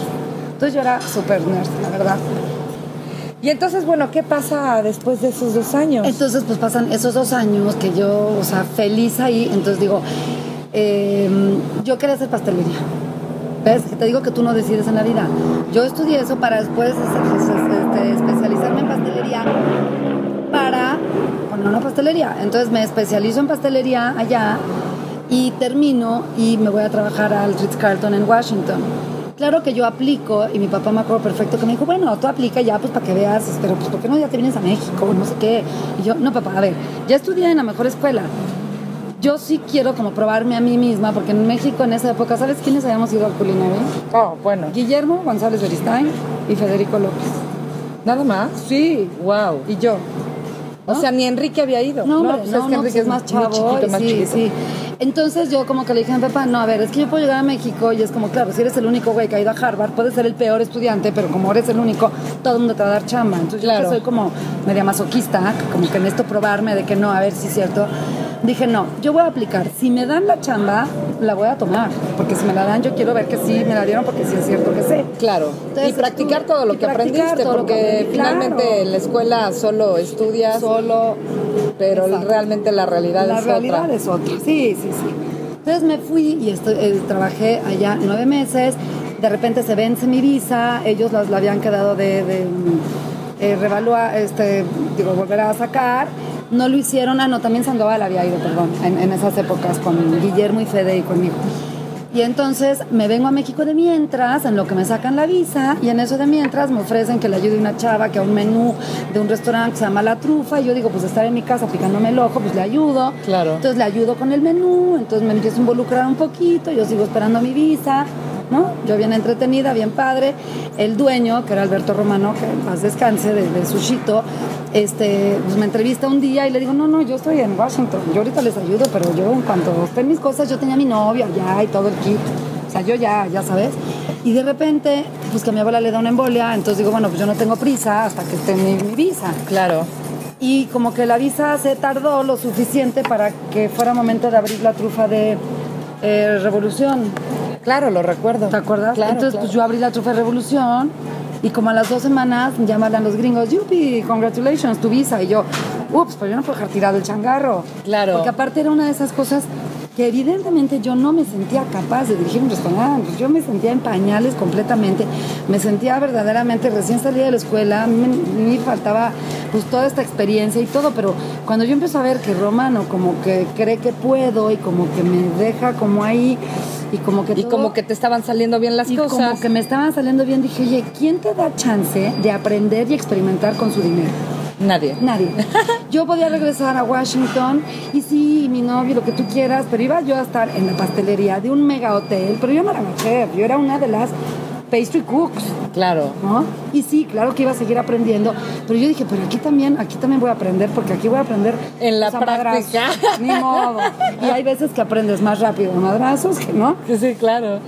Entonces yo era súper nerd, la verdad. Y entonces, bueno, ¿qué pasa después de esos dos años? Entonces, pues pasan esos dos años que yo, o sea, feliz ahí. Entonces digo, eh, yo quería hacer pastelería. ¿Ves? Te digo que tú no decides en la vida. Yo estudié eso para después este, este, especializarme en pastelería para poner una pastelería. Entonces me especializo en pastelería allá y termino y me voy a trabajar al Ritz-Carlton en Washington. Claro que yo aplico y mi papá me acuerdo perfecto que me dijo, bueno, tú aplica ya pues para que veas, pero pues ¿por qué no ya te vienes a México? No sé qué. Y yo, no papá, a ver, ya estudié en la mejor escuela. Yo sí quiero como probarme a mí misma, porque en México en esa época, ¿sabes quiénes habíamos ido al culinario? Oh, bueno. Guillermo González Beristain y Federico López. ¿Nada más? Sí, Wow. y yo. O sea, ni Enrique había ido. No, hombre, pues no, es que no, Enrique pues es más chavo. chiquito, más sí, chiquito. sí. Entonces yo como que le dije a mi papá, no, a ver, es que yo puedo llegar a México y es como, claro, si eres el único güey que ha ido a Harvard, puedes ser el peor estudiante, pero como eres el único, todo el mundo te va a dar chamba. Entonces yo Claro. que soy como media masoquista, como que en esto probarme de que no, a ver si es cierto. Dije, no, yo voy a aplicar. Si me dan la chamba, la voy a tomar. Porque si me la dan, yo quiero ver que sí me la dieron porque sí es cierto que sé. Claro. Entonces, y practicar tú- todo lo que aprendiste, que porque claro. finalmente en la escuela solo estudias, Solo pero Exacto. realmente la realidad la es realidad otra. es otra. Sí, sí, sí. Entonces me fui y estoy, eh, trabajé allá nueve meses. De repente se vence mi visa. Ellos las, la habían quedado de, de, mm, eh, este, digo, volver a sacar. No lo hicieron. Ah, no, también Sandoval había ido, perdón, en, en esas épocas con Guillermo y Fede y conmigo. Y entonces me vengo a México de mientras, en lo que me sacan la visa, y en eso de mientras me ofrecen que le ayude una chava que a un menú de un restaurante que se llama La Trufa, y yo digo, pues estar en mi casa picándome el ojo, pues le ayudo. Claro. Entonces le ayudo con el menú, entonces me empiezo a involucrar un poquito, yo sigo esperando mi visa, ¿no? Yo bien entretenida, bien padre. El dueño, que era Alberto Romano, que en paz descanse, de, de Sushito, este, pues me entrevista un día y le digo, no, no, yo estoy en Washington, yo ahorita les ayudo, pero yo en cuanto estén mis cosas, yo tenía mi novio allá y todo el kit. O sea, yo ya, ya sabes. Y de repente, pues que a mi abuela le da una embolia, entonces digo, bueno, pues yo no tengo prisa hasta que esté mi, mi visa. Claro. Y como que la visa se tardó lo suficiente para que fuera momento de abrir la trufa de eh, Revolución. Claro, lo recuerdo. ¿Te acuerdas? Claro, Entonces, claro. pues yo abrí la trufa de Revolución y como a las dos semanas llaman a los gringos, yupi, congratulations, tu visa. Y yo, ups, pues yo no puedo dejar tirado el changarro. Claro. Porque aparte era una de esas cosas que evidentemente yo no me sentía capaz de dirigir un restaurante. Pues yo me sentía en pañales completamente. Me sentía verdaderamente recién salida de la escuela. Me, me faltaba pues toda esta experiencia y todo. Pero cuando yo empiezo a ver que Romano como que cree que puedo y como que me deja como ahí y como que Y como que te estaban saliendo bien las y cosas. como que me estaban saliendo bien, dije, oye, ¿quién te da chance de aprender y experimentar con su dinero? Nadie. Nadie. [LAUGHS] Yo podía regresar a Washington y sí, mi novio, lo que tú quieras, pero iba yo a estar en la pastelería de un mega hotel, pero yo no era chef, yo era una de las pastry cooks. Claro. ¿no? Y sí, claro que iba a seguir aprendiendo, pero yo dije, pero aquí también, aquí también voy a aprender, porque aquí voy a aprender En la madrazos. práctica. [LAUGHS] Ni modo. Y hay veces que aprendes más rápido madrazos que no. Sí, claro.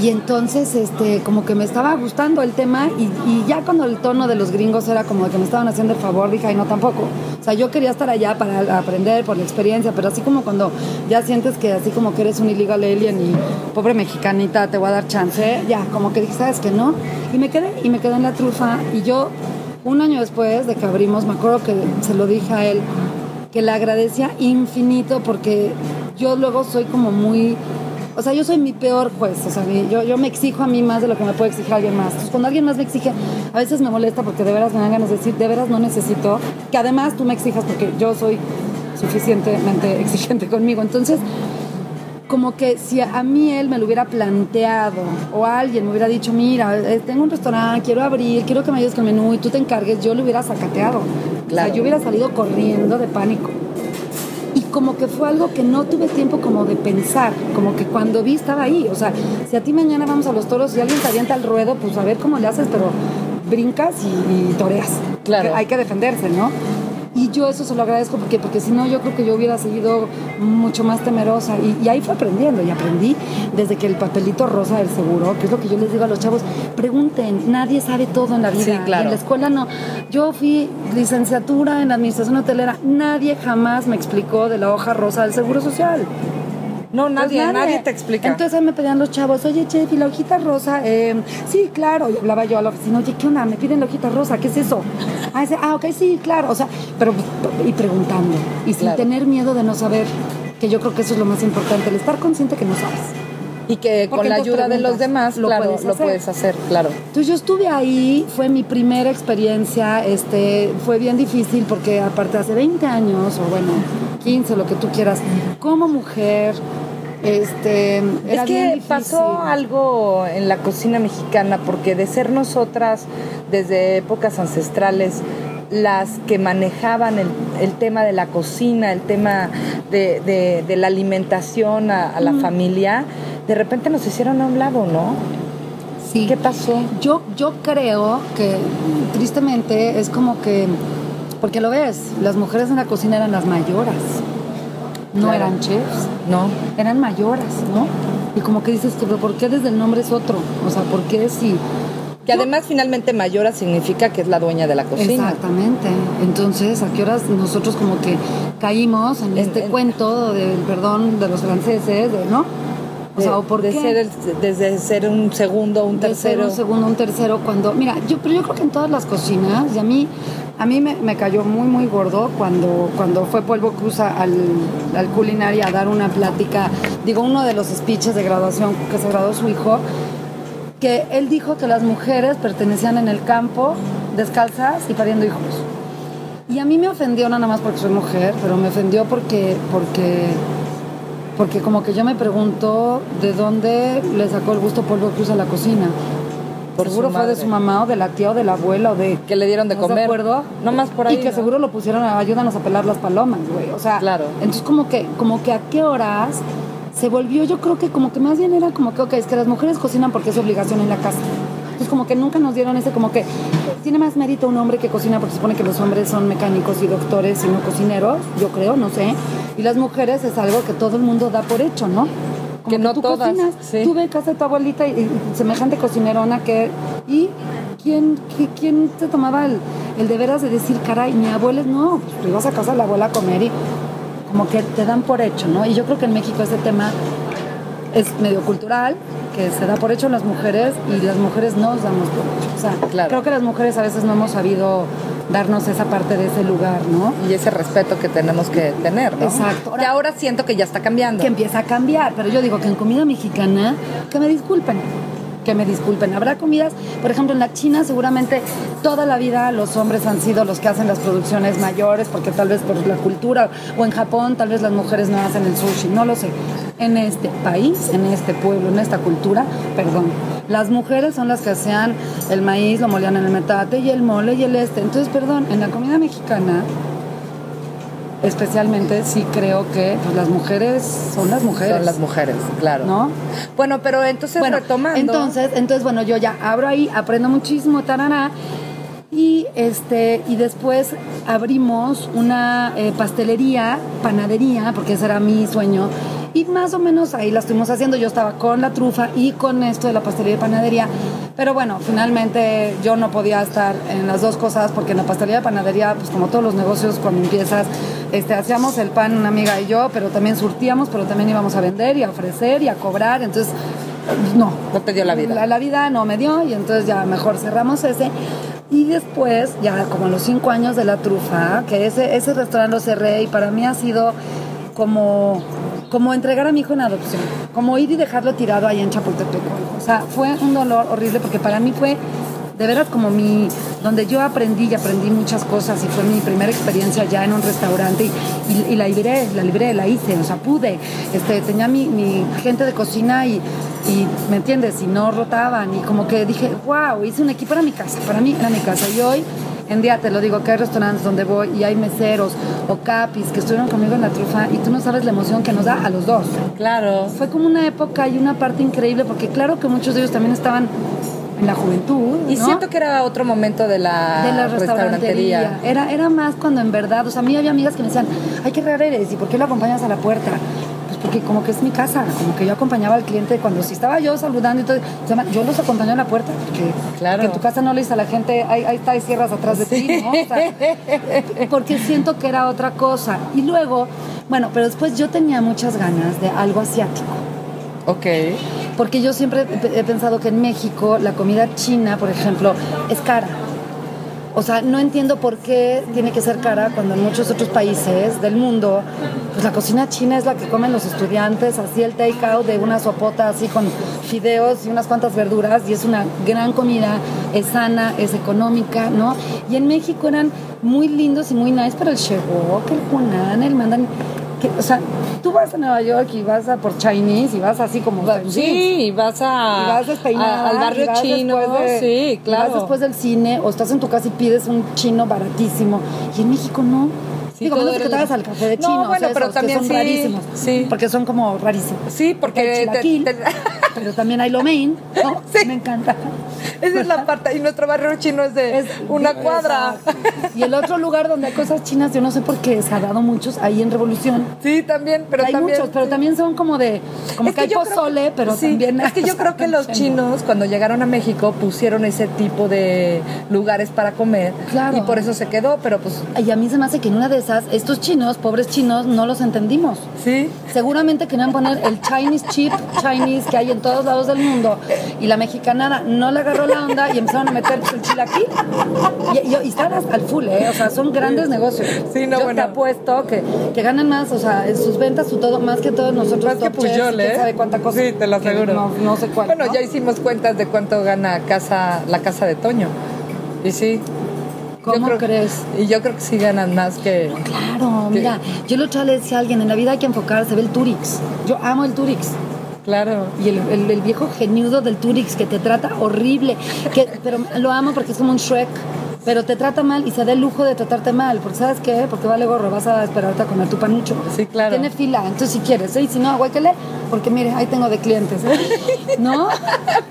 Y entonces, este, como que me estaba gustando el tema y, y ya cuando el tono de los gringos era como de que me estaban haciendo el favor, dije, ay, no, tampoco. O sea, yo quería estar allá para aprender por la experiencia, pero así como cuando ya sientes que así como que eres un illegal alien y pobre mexicanita, te voy a dar chance, ya, como que dije, ¿sabes que no? Y me quedé, y me quedé en la trufa y yo, un año después de que abrimos, me acuerdo que se lo dije a él, que le agradecía infinito porque yo luego soy como muy o sea, yo soy mi peor juez, o sea, yo, yo me exijo a mí más de lo que me puede exigir alguien más. Entonces, cuando alguien más me exige, a veces me molesta porque de veras me dan ganas de decir, de veras no necesito, que además tú me exijas porque yo soy suficientemente [LAUGHS] exigente conmigo. Entonces, como que si a mí él me lo hubiera planteado o alguien me hubiera dicho, mira, eh, tengo un restaurante, quiero abrir, quiero que me ayudes con el menú y tú te encargues, yo lo hubiera sacateado. O Claro. sea, yo hubiera salido corriendo de pánico. Y como que fue algo que no tuve tiempo como de pensar, como que cuando vi estaba ahí. O sea, si a ti mañana vamos a los toros y alguien te avienta al ruedo, pues a ver cómo le haces, pero brincas y, y toreas. Claro. Hay que defenderse, ¿no? Y yo eso se lo agradezco porque, porque si no yo creo que yo hubiera seguido mucho más temerosa. Y, y ahí fue aprendiendo y aprendí desde que el papelito rosa del seguro, que es lo que yo les digo a los chavos, pregunten, nadie sabe todo en la vida. Sí, claro. En la escuela no. Yo fui licenciatura en administración hotelera, nadie jamás me explicó de la hoja rosa del seguro social. No, nadie, Pues nadie te explica. Entonces ahí me pedían los chavos, oye, chef, ¿y la hojita rosa? Eh, sí, claro. Y hablaba yo a la oficina, oye, ¿qué onda? Me piden la hojita rosa, ¿qué es eso? Ah, ese- ah, ok, sí, claro. O sea, pero y preguntando. Y sin Claro. tener miedo de no saber, que yo creo que eso es lo más importante, el estar consciente que no sabes. Y que Porque con la ayuda de los demás, lo claro, puedes lo hacer. puedes hacer, claro. Entonces yo estuve ahí, fue mi primera experiencia, este, fue bien difícil porque aparte hace 20 años, o bueno, 15, lo que tú quieras, como mujer, este, es que pasó algo en la cocina mexicana, porque de ser nosotras desde épocas ancestrales las que manejaban el, el tema de la cocina, el tema de, de- de la alimentación a, a la familia, de repente nos hicieron a un lado, ¿no? Sí. ¿Qué pasó? Yo, yo creo que tristemente es como que, porque lo ves, las mujeres en la cocina eran las mayoras, no Claro. eran chefs, No. eran mayoras, ¿no? Y como que dices, pero ¿por qué desde el nombre es otro? O sea, ¿por qué si... Que además finalmente mayora significa que es la dueña de la cocina. Exactamente. Entonces, ¿a qué horas nosotros como que caímos en En- este en- cuento del perdón de los franceses, de, ¿no? O sea, ¿o por de qué? ser el- desde ser un segundo, un tercero. un segundo, un tercero, cuando, mira, yo, pero yo creo que en todas las cocinas, y a mí, a mí me, me cayó muy, muy gordo cuando, cuando fue Polvo Cruz al, al culinaria a dar una plática, digo, uno de los speeches de graduación que se graduó su hijo, que él dijo que las mujeres pertenecían en el campo, descalzas y pariendo hijos. Y a mí me ofendió no nada más porque soy mujer, pero me ofendió porque, porque, porque como que yo me pregunto de dónde le sacó el gusto Polvo Cruz a la cocina. Por seguro fue de su mamá o de la tía o de la abuela o de... Que le dieron de ¿Estás comer. de acuerdo? No más por ahí. Y que ¿no? seguro lo pusieron, a, ayúdanos a pelar las palomas, güey. O sea, Claro. entonces como que, como que a qué horas se volvió, yo creo que como que más bien era como que, ok, es que las mujeres cocinan porque es obligación en la casa. Entonces como que nunca nos dieron ese como que tiene más mérito un hombre que cocina porque se supone que los hombres son mecánicos y doctores y no cocineros, yo creo, no sé. Y las mujeres es algo que todo el mundo da por hecho, ¿no? Como Que no tú todas, cocinas, sí. tú ve casa de tu abuelita y, y semejante cocinerona que... ¿Y quién, qui- quién te tomaba el, el de veras de decir, caray, mi abuela? No, pues tú ibas a casa de la abuela a comer y como que te dan por hecho, ¿no? Y yo creo que en México ese tema es medio cultural, que se da por hecho en las mujeres y las mujeres no nos damos por hecho. O sea, Claro. creo que las mujeres a veces no hemos sabido darnos esa parte de ese lugar, ¿no? y ese respeto que tenemos que tener, ¿no? Exacto. Que ahora siento que ya está cambiando. que empieza a cambiar. Pero yo digo que en comida mexicana, que me disculpen. Que me disculpen. Habrá comidas, por ejemplo, en la China seguramente toda la vida los hombres han sido los que hacen las producciones mayores, porque tal vez por la cultura, o en Japón tal vez las mujeres no hacen el sushi, no lo sé. En este país, en este pueblo, en esta cultura, perdón, las mujeres son las que hacían el maíz, lo molían en el metate y el mole y el este. Entonces, perdón, en la comida mexicana especialmente sí creo que pues, las mujeres son las mujeres. Son las mujeres, claro. ¿No? Bueno, pero entonces Bueno, retomando. entonces, entonces, bueno, yo ya abro ahí, aprendo muchísimo, tarara, y este, y después abrimos una eh, pastelería, panadería, porque ese era mi sueño. Y más o menos ahí la estuvimos haciendo. Yo estaba con la trufa y con esto de la pastelería y panadería. Pero bueno, finalmente yo no podía estar en las dos cosas porque en la pastelería y panadería, pues como todos los negocios, cuando empiezas, este, hacíamos el pan una amiga y yo, pero también surtíamos, pero también íbamos a vender y a ofrecer y a cobrar. Entonces, no. No te dio la vida. La, la vida no me dio y entonces ya mejor cerramos ese. Y después, ya como a los cinco años de la trufa, que ese, ese restaurante lo cerré y para mí ha sido como, como entregar a mi hijo en adopción, como ir y dejarlo tirado ahí en Chapultepec. O sea, fue un dolor horrible porque para mí fue de veras como mi, donde yo aprendí y aprendí muchas cosas y fue mi primera experiencia ya en un restaurante y, la libré, la libré, la hice, o sea, pude, este, tenía mi, mi gente de cocina y, ¿me entiendes? Y no rotaban y como que dije, wow, hice un equipo, era mi casa, para mí era mi casa y hoy en día te lo digo, que hay restaurantes donde voy y hay meseros o capis que estuvieron conmigo en la trufa y tú no sabes la emoción que nos da a los dos. Claro. Fue como una época y una parte increíble porque claro que muchos de ellos también estaban en la juventud. Y ¿no? siento que era otro momento de la, de la restaurantería. restaurantería. Era, era más cuando en verdad, o sea, a mí había amigas que me decían, ay, qué rara eres, ¿y por qué lo acompañas a la puerta? Porque como que es mi casa, como que yo acompañaba al cliente cuando si estaba yo saludando y todo, yo los acompañaba a la puerta, porque, Claro. porque en tu casa no le dices a la gente, ahí, ahí está, hay sierras atrás de ti, ¿no? O sea, porque siento que era otra cosa. Y luego, bueno, pero después yo tenía muchas ganas de algo asiático. Ok. Porque yo siempre he pensado que en México la comida china, por ejemplo, es cara. O sea, no entiendo por qué tiene que ser cara cuando en muchos otros países del mundo, pues la cocina china es la que comen los estudiantes, así el take-out de una sopota así con fideos y unas cuantas verduras y es una gran comida, es sana, es económica, ¿no? Y en México eran muy lindos y muy nice, pero el shewok, el hunan, el mandan, que, o sea, tú vas a Nueva York y vas a por Chinese y vas así como jeans. Sí, y vas a, Y vas despeinada, al barrio vas chino. de- sí, y claro. vas después del cine o estás en tu casa y pides un chino baratísimo. Y en México no. Sí, Digo, menos que te hagas al café de No, chino. bueno, pero también son sí, rarísimos. sí. Porque son como rarísimos. Sí, porque te- pero también hay lo main, ¿no? [LAUGHS] Sí. Me encanta. Esa es la parte. Y nuestro barrio chino es de Es- una cuadra. Exacto. Y el otro lugar donde hay cosas chinas, yo no sé por qué se ha dado muchos ahí en Revolución. Sí, también, pero hay también. muchos, pero sí. también son como de, como Es que, hay yo creo pozole, que- pero sí, también Es que yo creo que los chinos, cuando llegaron a México, pusieron ese tipo de lugares para comer. Claro. Y por eso se quedó, pero pues. Y a mí se me hace que en una de esas, estos chinos, pobres chinos, no los entendimos. Sí. Seguramente querían poner el Chinese chip Chinese que hay en todos lados del mundo y la mexicanada no le agarró la onda y empezaron a meter pues, el chilaquil. Y, y, y están hasta al full, ¿eh? O sea, son grandes negocios. Sí, no, Yo bueno. te apuesto que, que ganan más, o sea, en sus ventas, su todo, más que todos nosotros. Más que top chefs, Puyol, quién ¿eh? sabe cuánta cosa. Sí, te lo que aseguro. No, no sé cuál. Bueno, ¿no? ya hicimos cuentas de cuánto gana casa, la casa de Toño. Y sí. yo ¿Cómo creo- crees? Y yo creo que sí ganan más que. Claro, ¿Qué? mira, yo lo vez le decía a alguien, en la vida hay que enfocarse, ve el Turix. Yo amo el Turix. Claro. Y el, el- el viejo geniudo del Turix que te trata horrible, que, pero lo amo porque es como un Shrek, pero te trata mal y se da el lujo de tratarte mal, porque ¿sabes qué? Porque vale gorro, vas a esperarte a comer tu panucho. Sí, claro. Tiene fila, entonces si quieres, ¿eh? y si no, aguáquele, porque mire, ahí tengo de clientes, ¿eh? ¿no? [LAUGHS]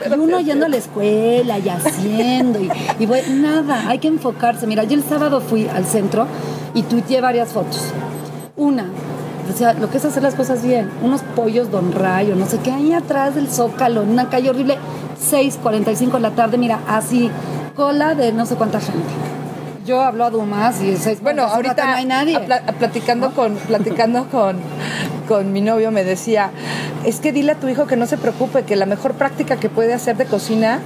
Y uno yendo a la escuela y haciendo, y, y voy, nada, hay que enfocarse. Mira, yo el sábado fui al centro y tuiteé varias fotos. Una, o sea, lo que es hacer las cosas bien. Unos pollos Don Rayo, no sé qué, ahí atrás del Zócalo, en una calle horrible, 6.45 de la tarde, mira, así, cola de no sé cuánta gente. Yo hablo a Dumas y seis Bueno, ahorita no hay nadie. platicando con platicando con, con mi novio me decía, es que dile a tu hijo que no se preocupe, que la mejor práctica que puede hacer de cocina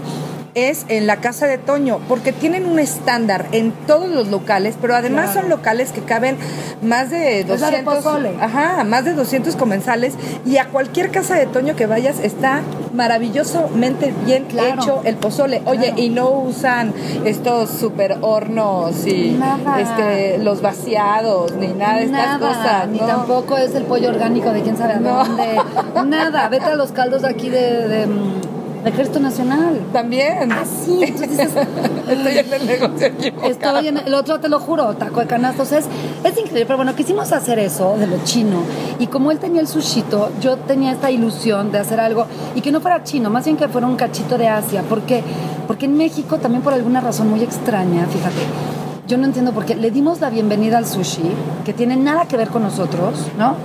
es en la casa de Toño, porque tienen un estándar en todos los locales, pero además Claro. son locales que caben más de Es la de 200, pozole. ajá, más de 200 comensales y a cualquier casa de Toño que vayas está maravillosamente bien Claro. hecho el pozole. Oye, Claro. y no usan estos super hornos y Nada. este los vaciados ni nada de estas cosas, ni tampoco es el pollo orgánico de quién sabe a No. dónde. Nada, vete a los caldos de aquí de, de, mm, de Ejército Nacional. También. Así, entonces dices, [LAUGHS] Estoy en el negocio equivocado. Estoy en el otro, te lo juro, taco de canastos. Es, es increíble, pero bueno, quisimos hacer eso de lo chino. Y como él tenía el sushito, yo tenía esta ilusión de hacer algo y que no fuera chino, más bien que fuera un cachito de Asia. ¿Por qué? Porque en México, también por alguna razón muy extraña, fíjate, yo no entiendo por qué, le dimos la bienvenida al sushi, que tiene nada que ver con nosotros, ¿no?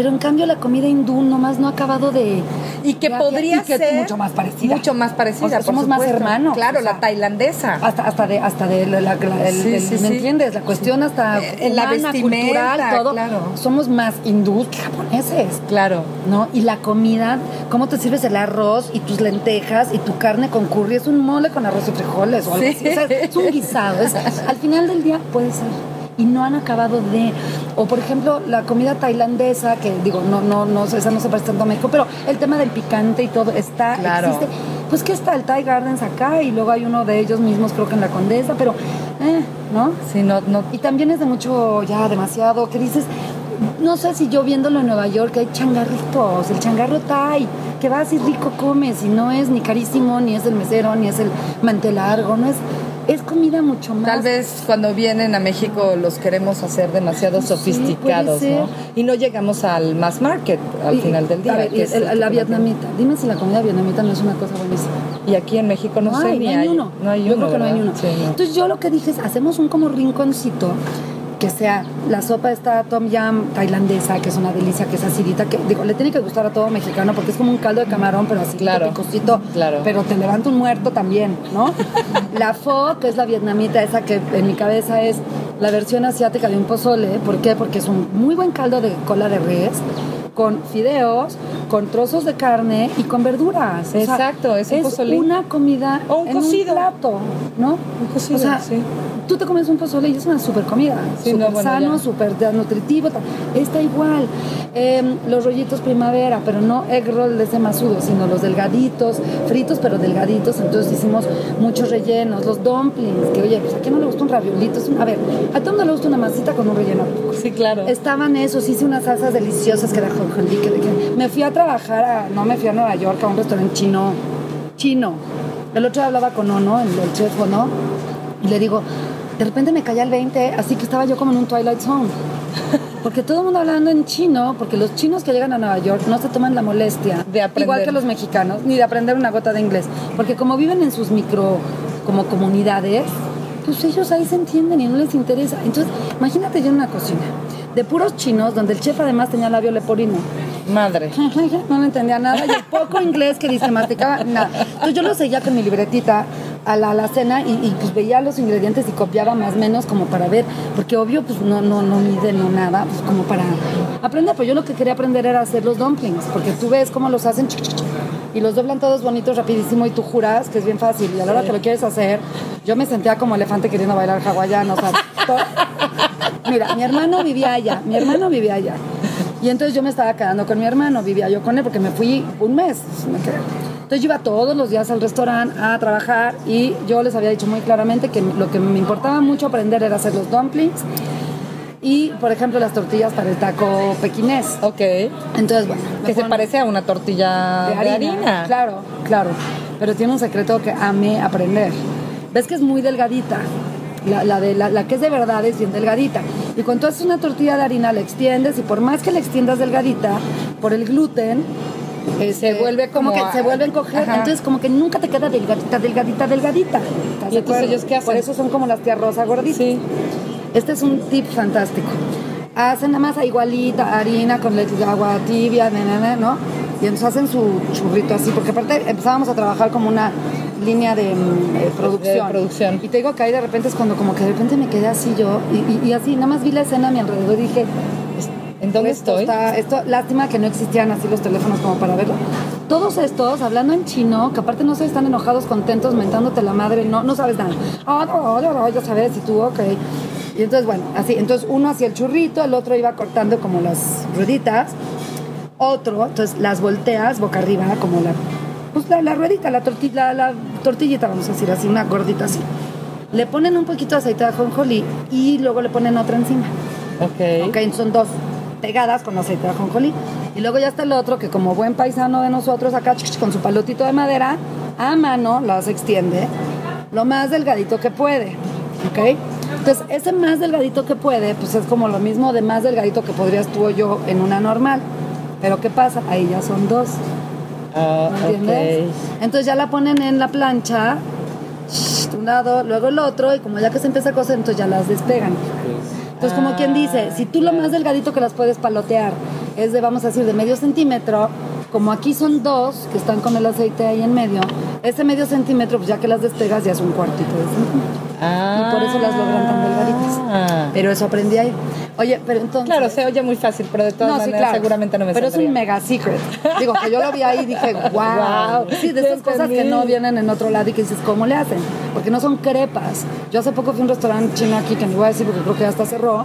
Pero en cambio la comida hindú nomás no ha acabado de... Y que de- podría y que es ser mucho más parecida. Mucho más parecida. O sea, por somos más hermanos, Claro, o sea, la tailandesa. hasta, hasta de hasta de la, la- la- el- Sí, el- sí, ¿me sí. entiendes? La cuestión hasta Eh, la vestimenta, cultural, todo. claro. Somos más hindús que japoneses. Claro. ¿No? Y la comida, ¿cómo te sirves el arroz y tus lentejas y tu carne con curry? Es un mole con arroz y frijoles o algo Sí. así. O sea, es un guisado. Es- al final del día puede ser. Y no han acabado de. O por ejemplo, la comida tailandesa, que digo, no, no, no, esa no se parece tanto a México, pero el tema del picante y todo está, Claro. existe. Pues que está el Thai Gardens acá y luego hay uno de ellos mismos, creo que en la Condesa, pero, eh, ¿no? Sí, no, no. Y también es de mucho, ya demasiado, que dices, no sé si yo viéndolo en Nueva York hay changarritos, el changarro Thai, que vas y rico comes y no es ni carísimo, ni es el mesero, ni es el mantel largo, no es, es comida mucho más. Tal vez cuando vienen a México los queremos hacer demasiado sofisticados. ¿no? Y no llegamos al mass market al Y- final del día. a ver, que es el- lo que la vietnamita. Dime si la comida vietnamita no es una cosa buenísima. Y aquí en México no, sé hay, ni no hay uno. No hay Yo uno. creo que no hay uno. Sí, no. Entonces yo lo que dije es, hacemos un como rinconcito que sea la sopa esta tom yam tailandesa, que es una delicia, que es acidita, que digo, le tiene que gustar a todo mexicano porque es como un caldo de camarón, pero así Claro, picosito, claro. pero te levanta un muerto también, ¿no? [LAUGHS] la pho, que es la vietnamita, esa que en mi cabeza es la versión asiática de un pozole, ¿por qué? Porque es un muy buen caldo de cola de res con fideos, con trozos de carne y con verduras. O sea, Exacto, es un pozole. una comida O un en cocido. un plato, ¿no? Un cocido, o sea, sí. tú te comes un pozole y es una super comida, Sí, súper no, bueno, sano, súper nutritivo, está igual. Em, los rollitos primavera, pero no egg roll de ese masudo, sino los delgaditos, fritos pero delgaditos, entonces hicimos muchos rellenos, los dumplings, que oye, pues a quién no le gusta un raviolito, es un- a ver, a todo mundo le gusta una masita con un relleno. Sí, claro. Estaban esos, hice unas salsas deliciosas que de ajonjolí, que, que- me fui a trabajar, a, no me fui a Nueva York, a un restaurante chino, chino. El otro día hablaba con Ono, el, el chef Ono, y le digo, de repente me caía el 20, así que estaba yo como en un Twilight Zone. [LAUGHS] Porque todo el mundo hablando en chino, porque los chinos que llegan a Nueva York no se toman la molestia, De aprender. igual que los mexicanos, ni de aprender una gota de inglés. Porque como viven en sus micro, como comunidades, pues ellos ahí se entienden y no les interesa. Entonces, imagínate yo en una cocina de puros chinos, donde el chef además tenía labio leporino. Madre. [LAUGHS] No le entendía nada y el poco inglés que dice masticaba, nada. Entonces yo lo seguía con mi libretita a la, a la cena y, pues veía los ingredientes y copiaba más o menos como para ver, porque obvio pues no, no, no mide no nada, pues como para aprender, pues yo lo que quería aprender era hacer los dumplings, porque tú ves cómo los hacen y los doblan todos bonitos rapidísimo y tú juras que es bien fácil y a la hora que lo quieres hacer, yo me sentía como elefante queriendo bailar hawaiano, o sea, [LAUGHS] mira, mi hermano vivía allá, mi hermano vivía allá. Y entonces yo me estaba quedando con mi hermano, vivía yo con él porque me fui un mes. me quedé. Entonces yo iba todos los días al restaurante a trabajar y yo les había dicho muy claramente que lo que me importaba mucho aprender era hacer los dumplings y, por ejemplo, las tortillas para el taco pequinés. Ok. Entonces, bueno. Que se parece a una tortilla de harina. Claro, claro. Pero tiene un secreto que amé aprender. Ves que es muy delgadita. La, la de, la, la que es de verdad es bien delgadita. Y cuando haces una tortilla de harina, la extiendes y por más que la extiendas delgadita, por el gluten, este, vuelve como que a- se vuelve a encoger. Ajá. Entonces, como que nunca te queda delgadita, delgadita, delgadita. ¿Estás ¿Y entonces ellos qué hacen? Por eso son como las tía rosa gorditas. Sí. Este es un tip fantástico. Hacen nada más igualita, harina con leche de agua tibia, ¿no? Y entonces hacen su churrito así, porque aparte empezábamos a trabajar como una línea de, mm, eh, producción. De producción. Y te digo que ahí de repente es cuando como que de repente me quedé así yo, y, y- y así, nada más vi la escena a mi alrededor y dije, ¿En dónde esto estoy? está- esto, lástima que no existían así los teléfonos como para verlo. Todos estos hablando en chino, que aparte no se están enojados, contentos, mentándote la madre, no, no sabes nada. Ah, no, no, no, ya sabes, y tú, ok. Y entonces, bueno, así, entonces uno hacía el churrito, el otro iba cortando como las rueditas, otro, entonces las volteas boca arriba, como la, pues la, la ruedita, la, tortilla, la, tortillita, vamos a decir así, una gordita así. Le ponen un poquito de aceite de ajonjolí y luego le ponen otra encima. Ok. Ok, son dos pegadas con aceite de ajonjolí. Y luego ya está el otro que como buen paisano de nosotros acá con su palotito de madera, a mano las extiende lo más delgadito que puede. ¿Ok? Entonces, ese más delgadito que puede, pues es como lo mismo de más delgadito que podrías tú o yo en una normal. Pero ¿qué pasa? Ahí ya son dos. Ah, ¿Me entiendes? Entonces ya la ponen en la plancha, sh, de un lado, luego el otro, y como ya que se empieza a cocer, entonces ya las despegan. Entonces, como quien dice, si tú lo más delgadito que las puedes palotear es de, vamos a decir, de medio centímetro, como aquí son dos que están con el aceite ahí en medio, ese medio centímetro, pues ya que las despegas, ya es un cuartito de centímetro. Ah. Y por eso las logran tan delgaditas. Pero eso aprendí ahí. Oye, pero entonces... Claro, se oye muy fácil, pero de todas No, sí, maneras claro. seguramente no me Pero es un mega secret. Digo, que yo lo vi ahí y dije, [LAUGHS] wow. Sí, de esas cosas que no vienen en otro lado y que dices, ¿cómo le hacen? Porque no son crepas. Yo hace poco fui a un restaurante chino aquí, que no voy a decir porque creo que ya hasta cerró,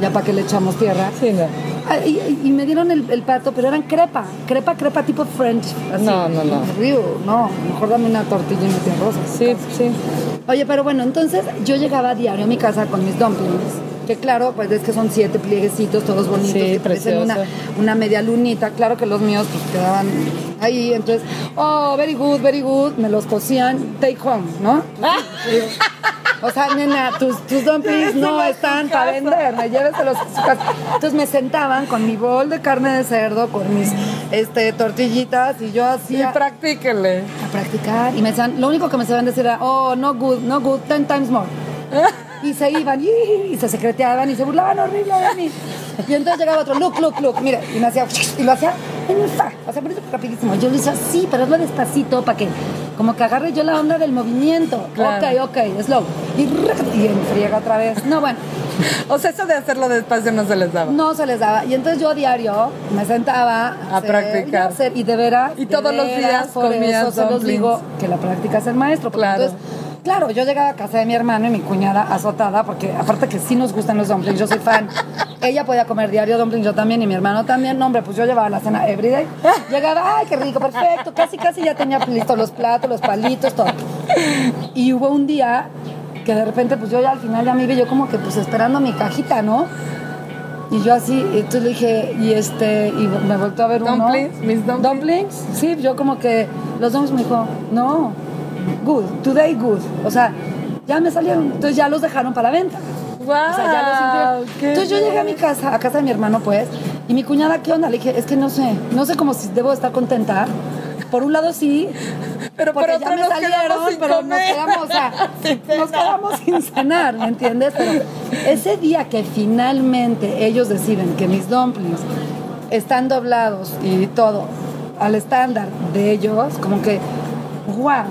ya para que le echamos tierra. Sí, no. Ah, Y, y- me dieron el, el pato, pero eran crepa, crepa, crepa tipo French. Así. No, no, no. Río, no, mejor dame una tortilla y una tía rosa. Sí, sí. Oye, pero bueno, entonces yo llegaba a diario a mi casa con mis dumplings. Que claro, pues es que son siete plieguecitos, todos bonitos, Sí, que parecen una, una media lunita. Claro que los míos pues quedaban ahí, entonces, oh, very good, very good, me los cosían, take home, ¿no? [LAUGHS] O sea, nena, tus, tus dumplings no están para vender, lléveselos a su casa. Entonces me sentaban con mi bol de carne de cerdo, con mis este, tortillitas y yo Y hacía practíquele. a practicar. Y me decían, lo único que me sabían decir era, oh, no good, no good, ten times more. [LAUGHS] Y se iban y, y se secreteaban y se burlaban horrible de mí. Y entonces llegaba otro, look, look, look, mira, y me hacía, y lo hacía en fa, o sea, por eso rapidísimo. Yo le decía, sí, pero hazlo despacito para que, como que agarre yo la onda del movimiento. Claro. Ok, ok, slow. Y, y en friega otra vez. No, bueno, [LAUGHS] O sea, eso de hacerlo despacio no se les daba. no se les daba. Y entonces yo a diario me sentaba A practicar. y, a hacer- y de veras. Y de todos los días por comías eso se los digo que la práctica es el maestro. Claro. entonces, claro, yo llegaba a casa de mi hermano y mi cuñada azotada, porque aparte que sí nos gustan los dumplings, yo soy fan. Ella podía comer diario dumplings, yo también, y mi hermano también. No, hombre, pues yo llevaba la cena everyday. Llegaba, ay, qué rico, perfecto. Casi, casi ya tenía listos los platos, los palitos, todo. Y hubo un día que de repente, pues yo ya al final ya me vi yo como que pues esperando mi cajita, ¿no? Y yo así, entonces le dije, y este, y me volteó a ver uno. Dumplings, mis dumplings. Sí, yo como que los dumplings me dijo, no, good, today good. O sea, ya me salieron, entonces ya los dejaron para la venta. ¡Wow! O sea, ya los. Entonces yo llegué a mi casa, a casa de mi hermano, pues, y mi cuñada, ¿qué onda? Le dije, es que no sé, no sé cómo si debo estar contenta. Por un lado sí, Pero porque por ya otro me nos salieron, sin pero nos comer. quedamos, o sea, [LAUGHS] Sin nos quedamos sin cenar, ¿me entiendes? Pero ese día que finalmente ellos deciden que mis dumplings están doblados y todo al estándar de ellos, como que, wow.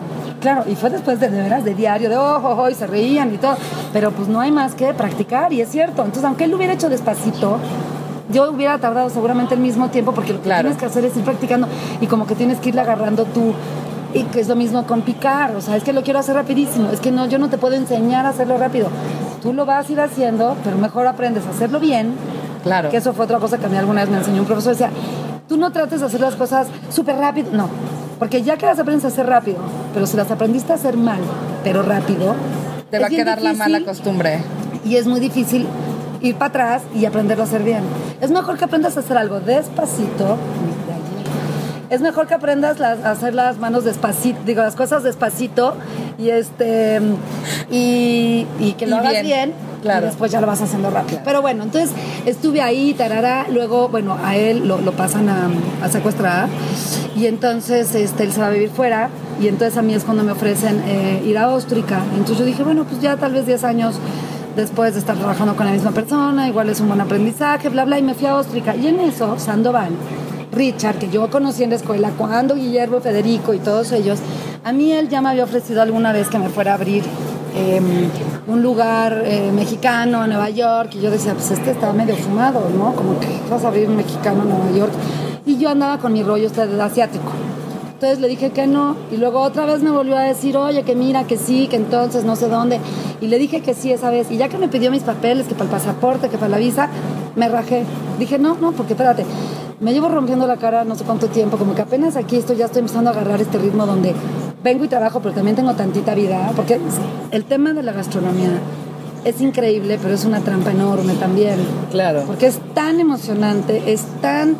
Claro, y fue después de, de veras de diario, de ojo, ojo, y se reían y todo. Pero pues no hay más que practicar, y es cierto. Entonces, aunque él lo hubiera hecho despacito, yo hubiera tardado seguramente el mismo tiempo, porque lo que Claro. tienes que hacer es ir practicando y como que tienes que irle agarrando tú. Y que es lo mismo con picar, o sea, es que lo quiero hacer rapidísimo, es que no, yo no te puedo enseñar a hacerlo rápido. Tú lo vas a ir haciendo, pero mejor aprendes a hacerlo bien. Claro. Que eso fue otra cosa que a mí alguna vez me enseñó un profesor, decía, tú no trates de hacer las cosas súper rápido, no, porque ya que las aprendes a hacer rápido, pero si las aprendiste a hacer mal, pero rápido, Te va a quedar la mala costumbre. y es muy difícil ir para atrás y aprenderlo a hacer bien. Es mejor que aprendas a hacer algo despacito. Es mejor que aprendas las- a hacer las manos despacito, digo, las cosas despacito y este y, y que lo Y hagas bien, bien, claro. y después ya lo vas haciendo rápido. Pero bueno, entonces estuve ahí, tarara, luego, bueno, a él lo, lo pasan a, a secuestrar y entonces este, él se va a vivir fuera y entonces a mí es cuando me ofrecen eh, ir a Óstrica. Entonces yo dije, bueno, pues ya tal vez 10 años después de estar trabajando con la misma persona, igual es un buen aprendizaje, bla, bla, y me fui a Óstrica. Y en eso, Sandoval, Richard, que yo conocí en la escuela, cuando Guillermo, Federico y todos ellos, a mí él ya me había ofrecido alguna vez que me fuera a abrir eh, un lugar eh, mexicano en Nueva York, y yo decía, pues este está medio fumado, ¿no? Como que vas a abrir un mexicano en Nueva York. Y yo andaba con mi rollo este de asiático. Entonces le dije que no. Y luego otra vez me volvió a decir, oye, que mira, que sí, que entonces no sé dónde. Y le dije que sí esa vez. Y ya que me pidió mis papeles, que para el pasaporte, que para la visa, me rajé. Dije, no, no, porque espérate. Me llevo rompiendo la cara no sé cuánto tiempo, como que apenas aquí estoy, ya estoy empezando a agarrar este ritmo donde vengo y trabajo, pero también tengo tantita vida, porque el tema de la gastronomía es increíble, pero es una trampa enorme también. Claro. Porque es tan emocionante, es tan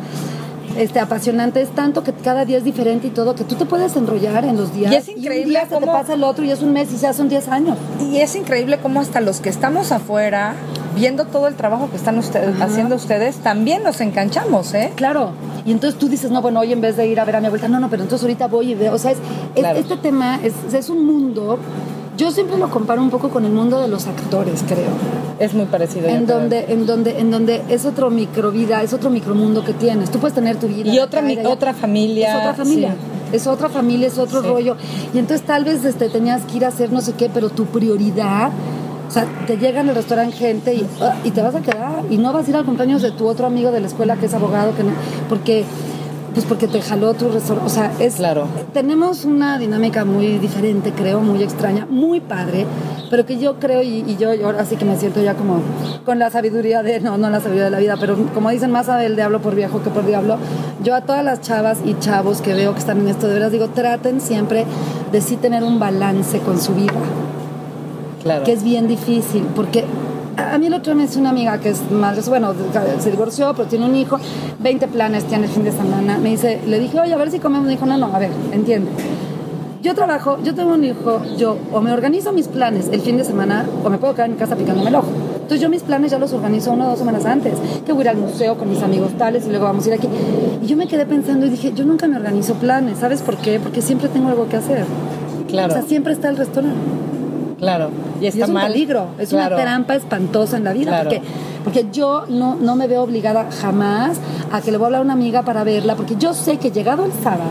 este, apasionante, es tanto que cada día es diferente y todo, que tú te puedes enrollar en los días. Y es un increíble se te pasa el otro y es un mes y ya son 10 años. Y es increíble cómo hasta los que estamos afuera, viendo todo el trabajo que están ustedes, haciendo ustedes, también nos enganchamos, ¿eh? Claro. Y entonces tú dices, no, bueno, hoy en vez de ir a ver a mi abuelita, no, no, pero entonces ahorita voy y veo. O sea, es, es- este tema es, es un mundo. Yo siempre lo comparo un poco con el mundo de los actores, creo. Es muy parecido. En creo. donde, en donde, en donde es otro microvida, es otro micromundo que tienes. Tú puedes tener tu vida. Y otra, mi- otra familia. Es otra familia. sí. Es otra familia, es otro Sí. rollo. Y entonces tal vez este, tenías que ir a hacer no sé qué, pero tu prioridad, o sea, te llegan al restaurante gente y, ah, y te vas a quedar. Y no vas a ir al cumpleaños de tu otro amigo de la escuela que es abogado, que no, porque, pues porque te jaló tu restaurante. O sea, es, Claro. tenemos una dinámica muy diferente, creo, muy extraña, muy padre, pero que yo creo y, y yo, yo ahora sí que me siento ya como con la sabiduría de, no, no la sabiduría de la vida, pero como dicen, más sabe el diablo por viejo que por diablo, yo a todas las chavas y chavos que veo que están en esto, de veras digo, traten siempre de sí tener un balance con su vida Claro. que es bien difícil, porque a a mí el otro día me dice una amiga que es madre, bueno, se divorció, pero tiene un hijo, 20 planes tiene el fin de semana. Me dice, le dije, oye, a ver si comemos. Me dijo, no, no, a ver, entiende. Yo trabajo, yo tengo un hijo, yo o me organizo mis planes el fin de semana o me puedo quedar en mi casa picándome el ojo. Entonces yo mis planes ya los organizo una o dos semanas antes, que voy a ir al museo con mis amigos tales y luego vamos a ir aquí. Y yo me quedé pensando y dije, yo nunca me organizo planes, ¿sabes por qué? Porque siempre tengo algo que hacer. Claro. O sea, siempre está el restaurante. Claro. Y es un mal. peligro, es Claro. una trampa espantosa en la vida, Claro. porque, porque yo no, no me veo obligada jamás a que le voy a hablar a una amiga para verla, porque yo sé que llegado el sábado,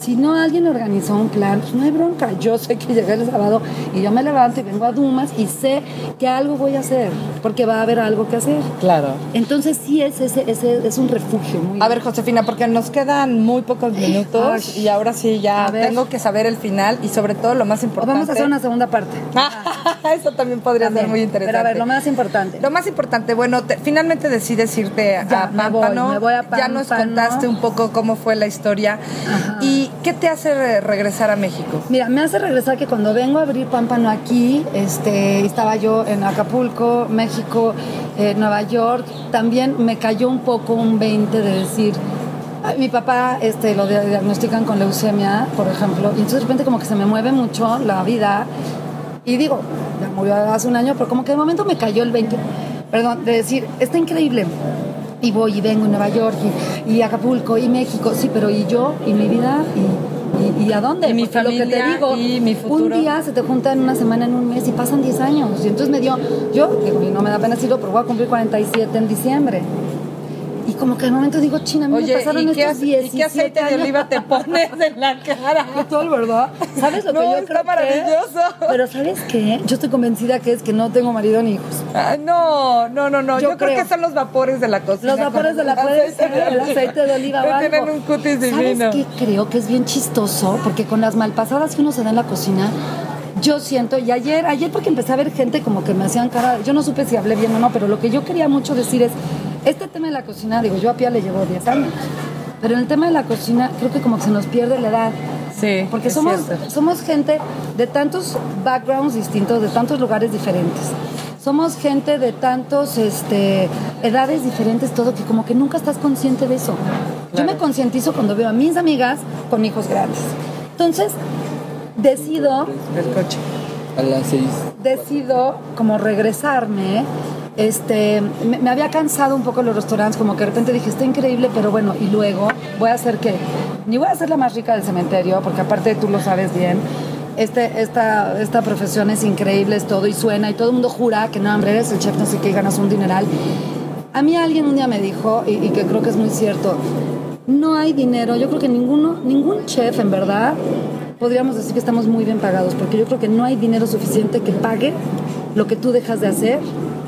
si no alguien organizó un plan, pues no hay bronca. Yo sé que llegué el sábado y yo me levanto y vengo a Dumas y sé que algo voy a hacer, porque va a haber algo que hacer. Claro. Entonces sí es, ese, ese, es un refugio muy A ver, Josefina, porque nos quedan muy pocos minutos Ay. y ahora sí ya tengo que saber el final y sobre todo lo más O importante. vamos a hacer una segunda parte. [LAUGHS] Eso también podría También. ser muy interesante. Pero a ver, lo más importante. Lo más importante, bueno, te- finalmente decides irte Ya, a me voy, Pámpano. me voy a Ya nos contaste un poco cómo fue la historia. Ajá. ¿Y qué te hace re- regresar a México? Mira, me hace regresar que cuando vengo a abrir Pámpano aquí, este, estaba yo en Acapulco, México, eh, Nueva York, también me cayó un poco un 20 de decir, "Ay, mi papá este, lo dia- diagnostican con leucemia, por ejemplo, y entonces de repente como que se me mueve mucho la vida y digo, ya murió hace un año, pero como que de momento me cayó el 20, perdón, de decir, está increíble. Y voy y vengo en Nueva York y, y Acapulco y México, sí, pero ¿y yo? ¿Y mi vida? ¿Y, y, y a dónde? Y mi Porque lo que te familia digo, y mi futuro. un día se te junta en una semana, en un mes y pasan 10 años. Y entonces me dio, yo, digo, y no me da pena decirlo, pero voy a cumplir 47 en diciembre. Y como que de momento digo, china, a mí me pasaron ¿y qué, estos ace- 17 ¿y qué aceite de oliva te pones en la cara? [LAUGHS] ¿Qué tal, verdad? ¿Sabes lo No, que yo está creo que es? maravilloso. Pero ¿sabes qué? Yo estoy convencida que es que no tengo marido ni hijos. Ah, no, no, no, no. Yo, Yo creo. creo. que son los vapores de la cocina. Los vapores de la Con el aceite de oliva. o Que algo. tienen un cutis divino. ¿Sabes qué creo que es bien chistoso? Porque con las malpasadas que uno se da en la cocina, yo siento, y ayer, ayer porque empecé a ver gente como que me hacían cara, yo no supe si hablé bien o no, pero lo que yo quería mucho decir es, este tema de la cocina, digo, yo a Pia le llevo 10 años, pero en el tema de la cocina creo que como que se nos pierde la edad. Sí, Porque es somos, cierto. somos gente de tantos backgrounds distintos, de tantos lugares diferentes. Somos gente de tantos este, edades diferentes, todo, que como que nunca estás consciente de eso. Yo me concientizo cuando veo a mis amigas con hijos grandes. Entonces, decido El coche. A las seis. decido como regresarme. Este, me, me había cansado un poco los restaurantes, como que de repente dije, está increíble, pero bueno, y luego voy a hacer que, ni voy a ser la más rica del cementerio, porque aparte tú lo sabes bien, este, esta, esta profesión es increíble, es todo y suena, y todo el mundo jura que no, hombre, eres el chef, no sé qué, y ganas un dineral. A mí alguien un día me dijo, y, y que creo que es muy cierto, no hay dinero, yo creo que ninguno, ningún chef en verdad podríamos decir que estamos muy bien pagados, porque yo creo que no hay dinero suficiente que pague lo que tú dejas de hacer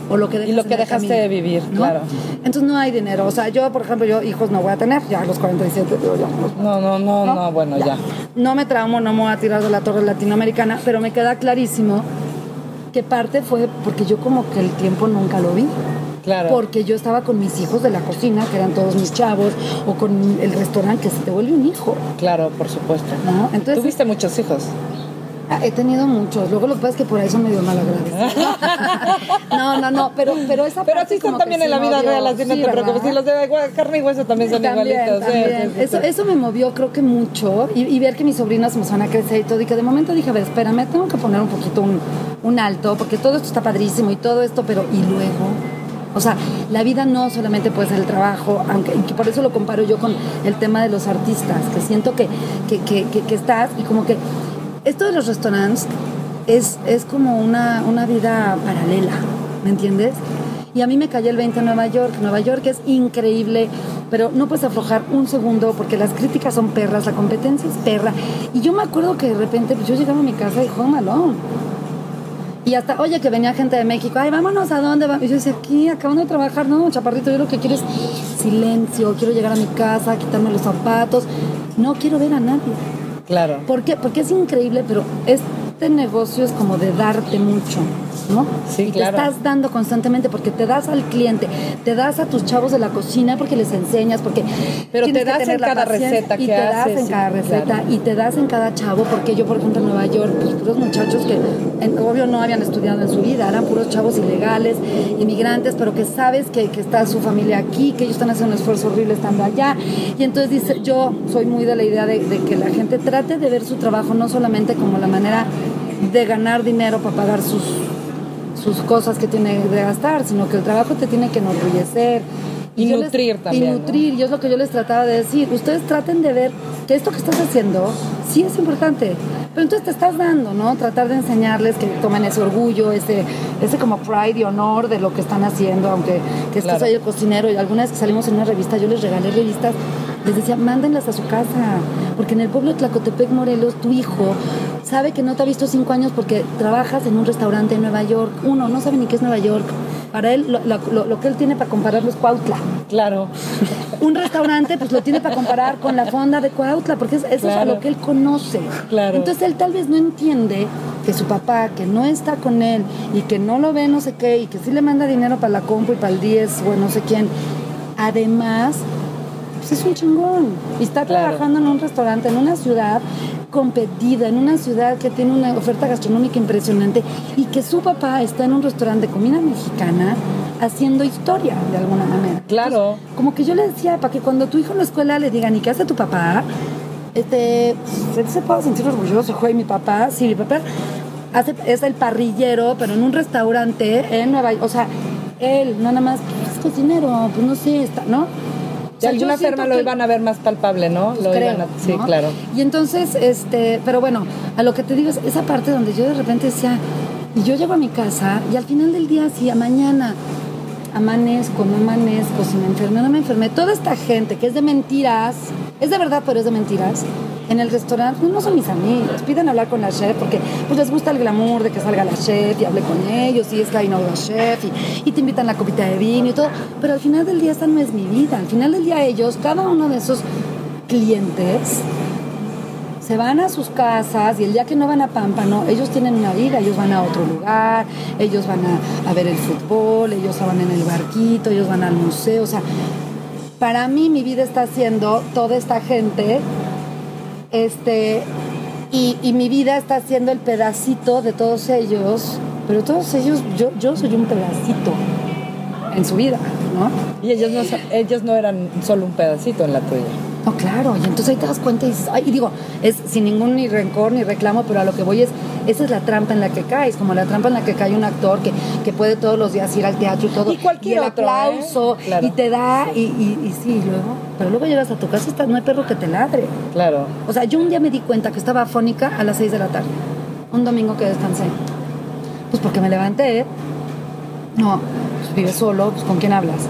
o lo que dejas Y lo que dejaste camino, de vivir, ¿no? claro. Entonces no hay dinero, o sea, yo por ejemplo, yo hijos no voy a tener, ya a los 47 digo yo. No, no, no, no, ¿no? bueno, ya. No me traumo, no me voy a tirar de la torre latinoamericana, pero me queda clarísimo que parte fue porque yo como que el tiempo nunca lo vi. Claro. Porque yo estaba con mis hijos de la cocina, que eran todos mis chavos, o con el restaurante, que se te vuelve un hijo, Claro, por supuesto. ¿no? Entonces, Tuviste muchos hijos. Ah, He tenido muchos. Luego lo que pasa es que por ahí son medio malagradecidos. [LAUGHS] no, no, no, pero, pero esa Pero parte así que también en la vida real, así no te preocupes. Los de carne y hueso también son igualitos. sí, Eso, eso me movió creo que mucho y, ver que mis sobrinas me van a crecer y todo y que de momento dije, a ver, espérame, tengo que poner un poquito un, alto porque todo esto está padrísimo y todo esto, pero ¿y luego? O sea, la vida no solamente puede ser el trabajo, aunque y que por eso lo comparo yo con el tema de los artistas, que siento que, que, que- que estás y como que esto de los restaurantes es, es como una, una vida paralela, ¿me entiendes? Y a mí me cayó el 20 en Nueva York. Nueva York es increíble, pero no puedes aflojar un segundo porque las críticas son perras, la competencia es perra. Y yo me acuerdo que de repente pues, yo llegaba a mi casa y home alone. Y hasta, oye, que venía gente de México, ay, vámonos, ¿a dónde vamos? Y yo decía, aquí, acabando de trabajar, no, chaparrito, yo lo que quiero es silencio, quiero llegar a mi casa, quitarme los zapatos, no quiero ver a nadie. Claro. ¿Por qué? Porque es increíble, pero este negocio es como de darte mucho. ¿No? Sí, y claro. te estás dando constantemente porque te das al cliente, te das a tus chavos de la cocina porque les enseñas, porque Pero te das en cada receta y que te das en cada receta claro. y te das en cada chavo, porque yo por ejemplo en Nueva York, pues puros muchachos que en- obvio no habían estudiado en su vida, eran puros chavos ilegales, inmigrantes, pero que sabes que, que está su familia aquí, que ellos están haciendo un esfuerzo horrible estando allá. Y entonces dice, yo soy muy de la idea de, de que la gente trate de ver su trabajo no solamente como la manera de ganar dinero para pagar sus, sus cosas que tiene de gastar, sino que el trabajo te tiene que enorgullecer. Y yo les- nutrir también, Y ¿no? nutrir, y es lo que yo les trataba de decir. Ustedes traten de ver que esto que estás haciendo sí es importante. Pero entonces te estás dando, ¿no? Tratar de enseñarles que tomen ese orgullo, ese, ese como pride y honor de lo que están haciendo, aunque que es que Claro. soy el cocinero. Y alguna vez que salimos en una revista, yo les regalé revistas, les decía, mándenlas a su casa. Porque en el pueblo de Tlacotepec, Morelos, tu hijo sabe que no te ha visto cinco años porque trabajas en un restaurante en Nueva York. Uno, no sabe ni qué es Nueva York. Para él, lo, lo- lo que él tiene para compararlo es Cuautla Claro. [LAUGHS] un restaurante pues lo tiene para comparar con la fonda de Cuautla, porque es- eso es a lo que él conoce. Claro. Entonces él tal vez no entiende que su papá, que no está con él y que no lo ve no sé qué, y que sí le manda dinero para la compu y para el 10 o no sé quién, además, pues es un chingón. Y está Claro. trabajando en un restaurante, en una ciudad competida, en una ciudad que tiene una oferta gastronómica impresionante y que su papá está en un restaurante de comida mexicana haciendo historia de alguna manera. Claro. Como que yo le decía, para que cuando tu hijo en la escuela le digan, ¿y qué hace tu papá? Este, pues, él se pueda sentir orgulloso, güey, mi papá, sí, mi papá hace, es el parrillero, pero en un restaurante en Nueva York, o sea, él, no nada más, pues, es cocinero, pues no sé, está, ¿no? De alguna forma lo iban a ver más palpable, ¿no? pues lo creo, iban a... Sí, ¿no? claro. Y entonces, este, pero bueno, a lo que te digo es esa parte donde yo de repente decía, y yo llego a mi casa y al final del día, si a mañana amanezco, no amanezco, si me enfermé no me enfermé, toda esta gente que es de mentiras, es de verdad, pero es de mentiras, en el restaurante no son mis amigos, piden hablar con la chef porque pues les gusta el glamour de que salga la chef y hable con ellos y es la chef y, y te invitan la copita de vino y todo, pero al final del día esta no es mi vida, al final del día ellos, cada uno de esos clientes se van a sus casas y el día que no van a Pámpano, ellos tienen una vida, ellos van a otro lugar, ellos van a, a ver el fútbol, ellos van en el barquito, ellos van al museo, o sea, para mí mi vida está siendo toda esta gente, este, y, y mi vida está siendo el pedacito de todos ellos, pero todos ellos, yo, yo soy un pedacito en su vida, ¿no? Y ellos no, ellos no eran solo un pedacito en la tuya. No, claro, y entonces ahí te das cuenta y dices, ay, y digo, es sin ningún ni rencor ni reclamo, pero a lo que voy es, esa es la trampa en la que caes, como la trampa en la que cae un actor que, que puede todos los días ir al teatro y todo. Y cualquier el otro, ¿eh? aplauso, Claro. y te da, y, y, y sí, y luego, pero luego llegas a tu casa y está- no hay perro que te ladre. Claro. O sea, yo un día me di cuenta que estaba afónica a las 6 de la tarde, un domingo que descansé. Pues porque me levanté, no, pues vives solo, pues con quién hablas.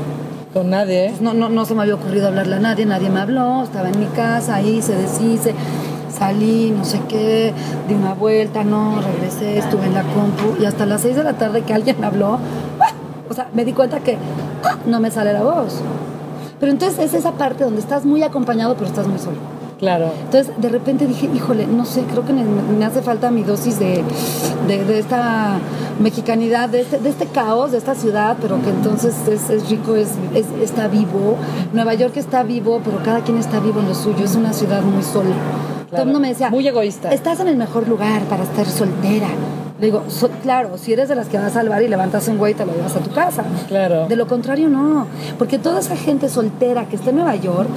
Con nadie. Pues no, no, no se me había ocurrido hablarle a nadie, nadie me habló, estaba en mi casa, ahí se deshice, salí, no sé qué, di una vuelta, no, regresé, estuve en la compu y hasta las 6 de la tarde que alguien me habló, ¡ah! o sea, me di cuenta que ¡ah! no me sale la voz. Pero entonces es esa parte donde estás muy acompañado, pero estás muy solo. Claro. Entonces, de repente dije, híjole, no sé, creo que me, me hace falta mi dosis de, de, de esta mexicanidad, de este, de este caos, de esta ciudad, pero que entonces es, es rico, es, es- está vivo. Nueva York está vivo, pero cada quien está vivo en lo suyo. Es una ciudad muy sola. Todo el mundo me decía, Muy egoísta. Estás en el mejor lugar para estar soltera. Le digo, "So- claro, si eres de las que vas al bar y levantas un güey y te lo llevas a tu casa. Claro. De lo contrario, no. Porque toda esa gente soltera que está en Nueva York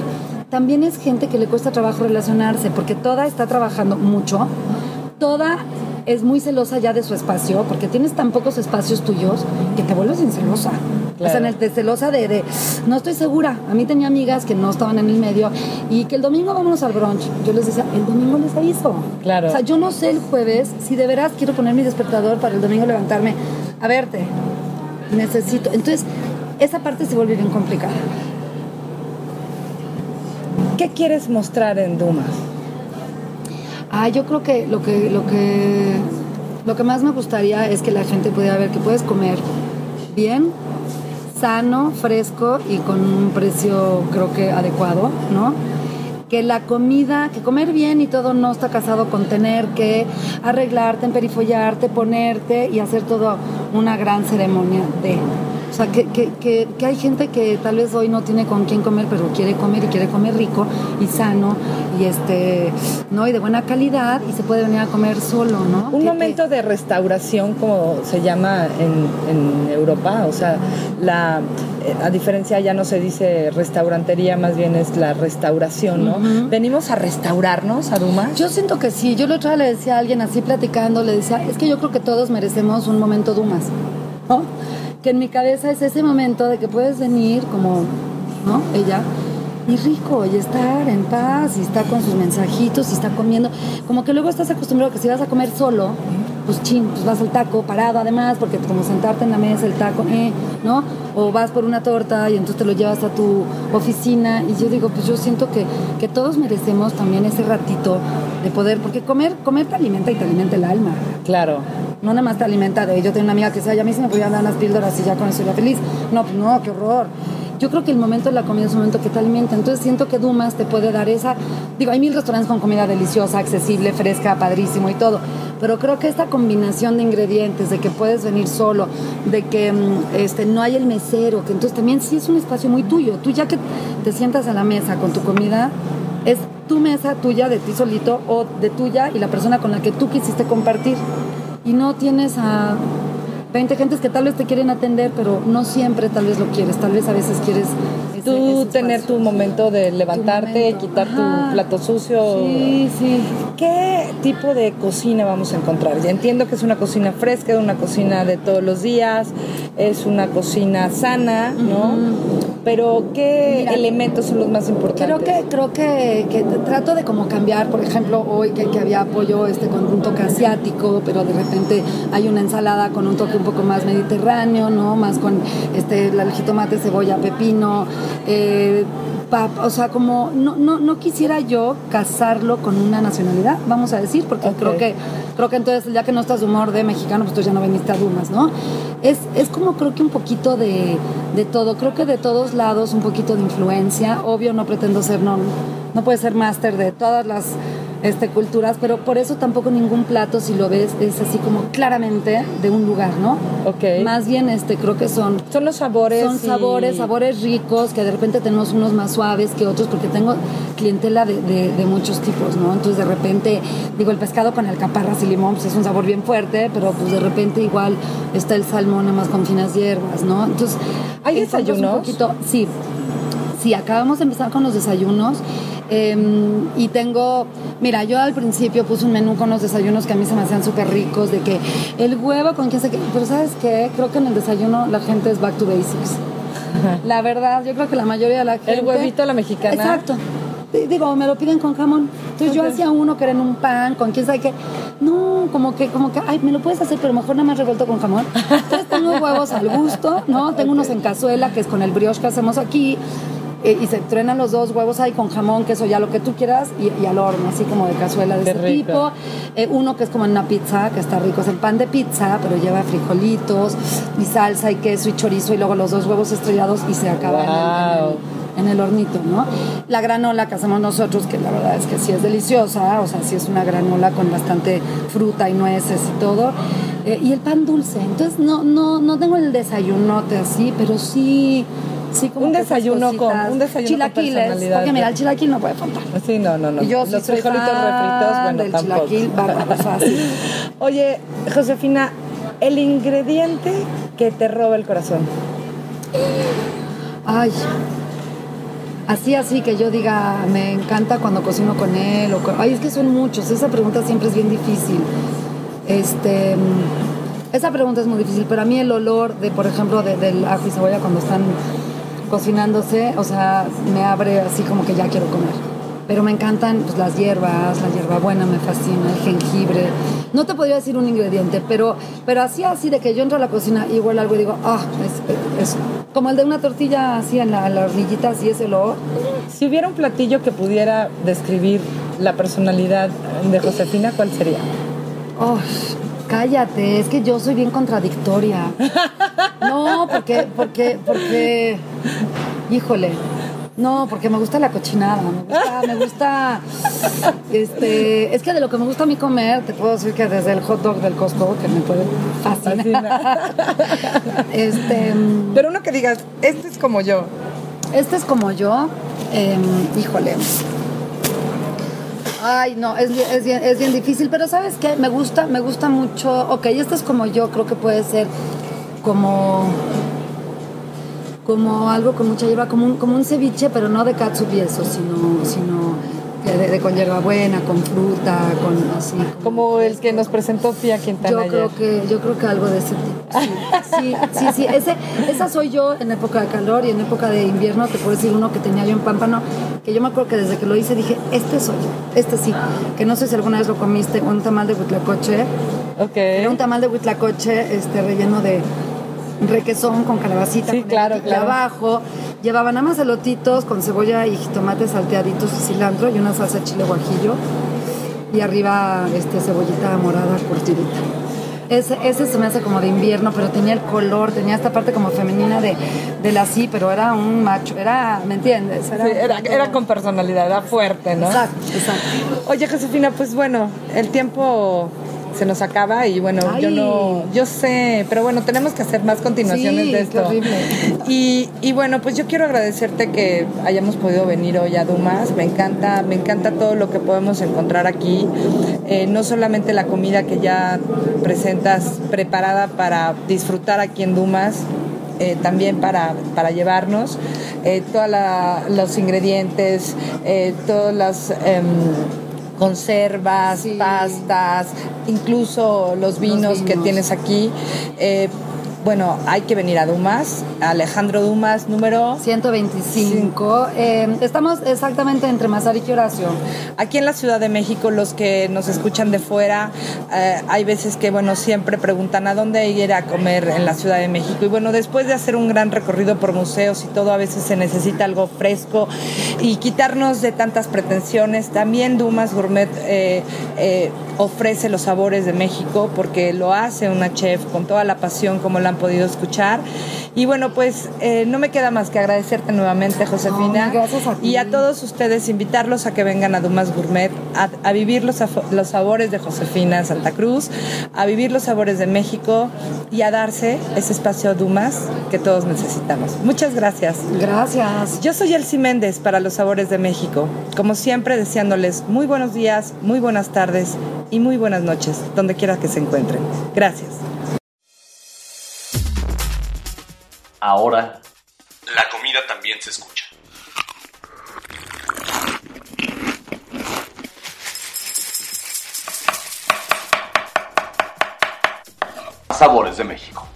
también es gente que le cuesta trabajo relacionarse, porque toda está trabajando mucho, toda es muy celosa ya de su espacio, porque tienes tan pocos espacios tuyos que te vuelves incelosa. O sea, en el de celosa de, de, no estoy segura. A mí tenía amigas que no estaban en el medio y que el domingo vámonos al brunch. Yo les decía, el domingo les aviso. Claro. O sea, yo no sé el jueves si de veras quiero poner mi despertador para el domingo levantarme a verte. Necesito. Entonces, esa parte se vuelve bien complicada. ¿Qué quieres mostrar en Dumas? Ah, yo creo que lo que lo que lo que más me gustaría es que la gente pudiera ver que puedes comer bien, sano, fresco y con un precio creo que adecuado, ¿no? que la comida, que comer bien y todo no está casado con tener que arreglarte, emperifollarte, ponerte y hacer todo una gran ceremonia de... O sea, que, que, que, que, hay gente que tal vez hoy no tiene con quién comer, pero quiere comer y quiere comer rico y sano y este, ¿no? Y de buena calidad y se puede venir a comer solo, ¿no? Un momento de restauración, como se llama en, en Europa, o sea, la, eh, a diferencia ya no se dice restaurantería, más bien es la restauración, ¿no? Venimos a restaurarnos, Aruma. Yo siento que sí. Yo la otra vez le decía a alguien así platicando, le decía, es que yo creo que todos merecemos un momento Dumas, ¿no? Que en mi cabeza es ese momento de que puedes venir como, ¿no? Ella. Y rico, y estar en paz, y estar con sus mensajitos, y está comiendo. Como que luego estás acostumbrado que si vas a comer solo, pues chin, pues vas al taco parado además, porque como sentarte en la mesa, el taco, eh, ¿no? O vas por una torta y entonces te lo llevas a tu oficina. Y yo digo, pues yo siento que, que todos merecemos también ese ratito de poder, porque comer, comer te alimenta y te alimenta el alma. Claro. No nada más te alimenta de, yo tengo una amiga que decía, "Ay, a mí se me podían dar unas píldoras y ya con eso era feliz. No, pues no, qué horror. Yo creo que el momento de la comida es un momento que te alimenta. Entonces siento que Dumas te puede dar esa. Digo, hay mil restaurantes con comida deliciosa, accesible, fresca, padrísimo y todo. Pero creo que esta combinación de ingredientes, de que puedes venir solo, de que mm, este, no hay el mesero, que entonces también sí es un espacio muy tuyo. Tú ya que te sientas a la mesa con tu comida, es tu mesa tuya de ti solito o de tuya y la persona con la que tú quisiste compartir. Y no tienes a 20 gentes que tal vez te quieren atender, pero no siempre tal vez lo quieres. Tal vez a veces quieres ese- Tú ese tener tu momento de levantarte, momento. quitar Ajá. tu plato sucio. Sí, sí. ¿Qué tipo de cocina vamos a encontrar? Ya entiendo que es una cocina fresca, una cocina de todos los días, es una cocina sana, ¿no? Pero ¿qué Mira, elementos son los más importantes? Creo que, creo que, que trato de como cambiar, por ejemplo, hoy que, que había pollo este, con un toque asiático, pero de repente hay una ensalada con un toque un poco más mediterráneo, ¿no? Más con este, el jitomate, cebolla, pepino, eh, o sea, como no, no, no quisiera yo casarlo con una nacionalidad, vamos a decir, porque creo que creo que entonces ya que no estás de humor de mexicano, pues tú ya no veniste a Dumas, ¿no? Es, es como creo que un poquito de, de todo, creo que de todos lados un poquito de influencia, obvio no pretendo ser, no, no puede ser máster de todas las este, culturas, pero por eso tampoco ningún plato, si lo ves, es así como claramente de un lugar, ¿no? Ok. Más bien, este, creo que son Son los sabores. son y- sabores, sabores ricos, que de repente tenemos unos más suaves que otros, porque tengo clientela de, de- de muchos tipos, ¿no? Entonces de repente, digo, el pescado con alcaparras y limón, pues es un sabor bien fuerte, pero pues de repente igual está el salmón nada más con finas hierbas, ¿no? Entonces, ¿Hay desayunos? Un poquito, sí, sí, acabamos de empezar con los desayunos. eh, y tengo, mira, yo al principio puse un menú con los desayunos que a mí se me hacían súper ricos, de que el huevo con quién sé qué, pero ¿sabes qué? Creo que en el desayuno la gente es back to basics. La verdad, yo creo que la mayoría de la gente... El huevito a la mexicana. Exacto. Digo, me lo piden con jamón. Entonces yo hacía uno que era en un pan, con quién sabe qué. No, como que, como que, ay, me lo puedes hacer, pero mejor nada más revuelto con jamón. Entonces tengo huevos al gusto, ¿no? Tengo unos en cazuela, que es con el brioche que hacemos aquí. Eh, y se truenan los dos huevos ahí con jamón, queso, ya lo que tú quieras, y, y al horno, así como de cazuela de Qué ese rico. tipo. Eh, uno que es como en una pizza, que está rico, es el pan de pizza, pero lleva frijolitos y salsa y queso y chorizo y luego los dos huevos estrellados y se acaba en el- en el, en el hornito, ¿no? La granola que hacemos nosotros, que la verdad es que sí es deliciosa, o sea, sí es una granola con bastante fruta y nueces y todo. eh, y el pan dulce. Entonces, no, no, no tengo el desayunote así, pero sí. Sí, como Un desayuno con- un desayuno Chilaquiles, porque mira, el chilaquil no puede faltar. Sí, no, no, no. Y yo los frijolitos refritos, bueno, del tampoco. chilaquil, fácil. [LAUGHS] Oye, Josefina, el ingrediente que te roba el corazón. Ay, así, así que yo diga, me encanta cuando cocino con él. O con- Ay, es que son muchos. Esa pregunta siempre es bien difícil. Este, mm, esa pregunta es muy difícil, pero a mí el olor de, por ejemplo, de- del ajo y cebolla cuando están cocinándose, o sea, me abre así como que ya quiero comer. Pero me encantan pues, las hierbas, la hierbabuena me fascina, el jengibre. No te podría decir un ingrediente, pero, pero así, así de que yo entro a la cocina y huele algo y digo, ah, es, es como el de una tortilla así en la, en la hornillita, así ese olor. Si hubiera un platillo que pudiera describir la personalidad de Josefina, ¿cuál sería? Oh, cállate, es que yo soy bien contradictoria. No, porque, porque, porque, híjole, No, porque me gusta la cochinada, me gusta, me gusta, este, es que de lo que me gusta a mí comer, te puedo decir que desde el hot dog del Costco, que me puede fascinar, este, Pero uno que digas, este es como yo. este es como yo, em, híjole, ay, no, es, es, bien, es bien difícil, pero ¿sabes qué? Me gusta, me gusta mucho, ok, este es como yo, creo que puede ser como como algo con mucha hierba, como un, como un ceviche, pero no de katsup y eso, sino, sino de, con hierbabuena, con fruta, con así. Como el que nos presentó Pia Quintana yo ayer. creo que yo creo que algo de ese tipo. Sí, sí, sí, sí, ese, esa soy yo en época de calor y en época de invierno, te puedo decir uno que tenía yo en Pámpano, que yo me acuerdo que desde que lo hice dije, este soy yo, este sí, que no sé si alguna vez lo comiste, un tamal de huitlacoche, Ok. era un tamal de huitlacoche este, relleno de requesón con calabacita. Sí, con claro, claro. Abajo llevaba nada más elotitos con cebolla y jitomates salteaditos y cilantro y una salsa de chile guajillo. Y arriba este, cebollita morada curtidita. Ese, ese se me hace como de invierno, pero tenía el color, tenía esta parte como femenina de, de la sí, pero era un macho, era, ¿me entiendes? Sí, era, era con personalidad, era fuerte, ¿no? Exacto, exacto. Oye, Josefina, pues bueno, el tiempo se nos acaba y bueno, yo no, yo sé, pero bueno, tenemos que hacer más continuaciones Sí, de esto. Y, y bueno, pues yo quiero agradecerte que hayamos podido venir hoy a Dumas. Me encanta, me encanta todo lo que podemos encontrar aquí. Eh, no solamente la comida que ya presentas preparada para disfrutar aquí en Dumas, eh, también para, para llevarnos eh, todos los ingredientes, eh, todas las em, conservas, Sí. pastas, incluso los vinos, que vinos. tienes aquí. Eh, bueno, hay que venir a Dumas, Alejandro Dumas, número 125. Eh, estamos exactamente entre Mazarik y Horacio. Aquí en la Ciudad de México, los que nos escuchan de fuera, eh, hay veces que, bueno, siempre preguntan a dónde ir a comer en la Ciudad de México. Y bueno, después de hacer un gran recorrido por museos y todo, a veces se necesita algo fresco y quitarnos de tantas pretensiones. También Dumas Gourmet eh, eh, ofrece los sabores de México porque lo hace una chef con toda la pasión, como la han podido escuchar. Y bueno, pues eh, no me queda más que agradecerte nuevamente, Josefina. No, gracias a ti. Y a todos ustedes invitarlos a que vengan a Dumas Gourmet a, a vivir los, los sabores de Josefina Santa Cruz, a vivir los sabores de México y a darse ese espacio Dumas que todos necesitamos. Muchas gracias. Gracias. Yo soy Elsie Méndez para los sabores de México. Como siempre, deseándoles muy buenos días, muy buenas tardes y muy buenas noches, donde quiera que se encuentren. Gracias. Ahora, la comida también se escucha. Sabores de México.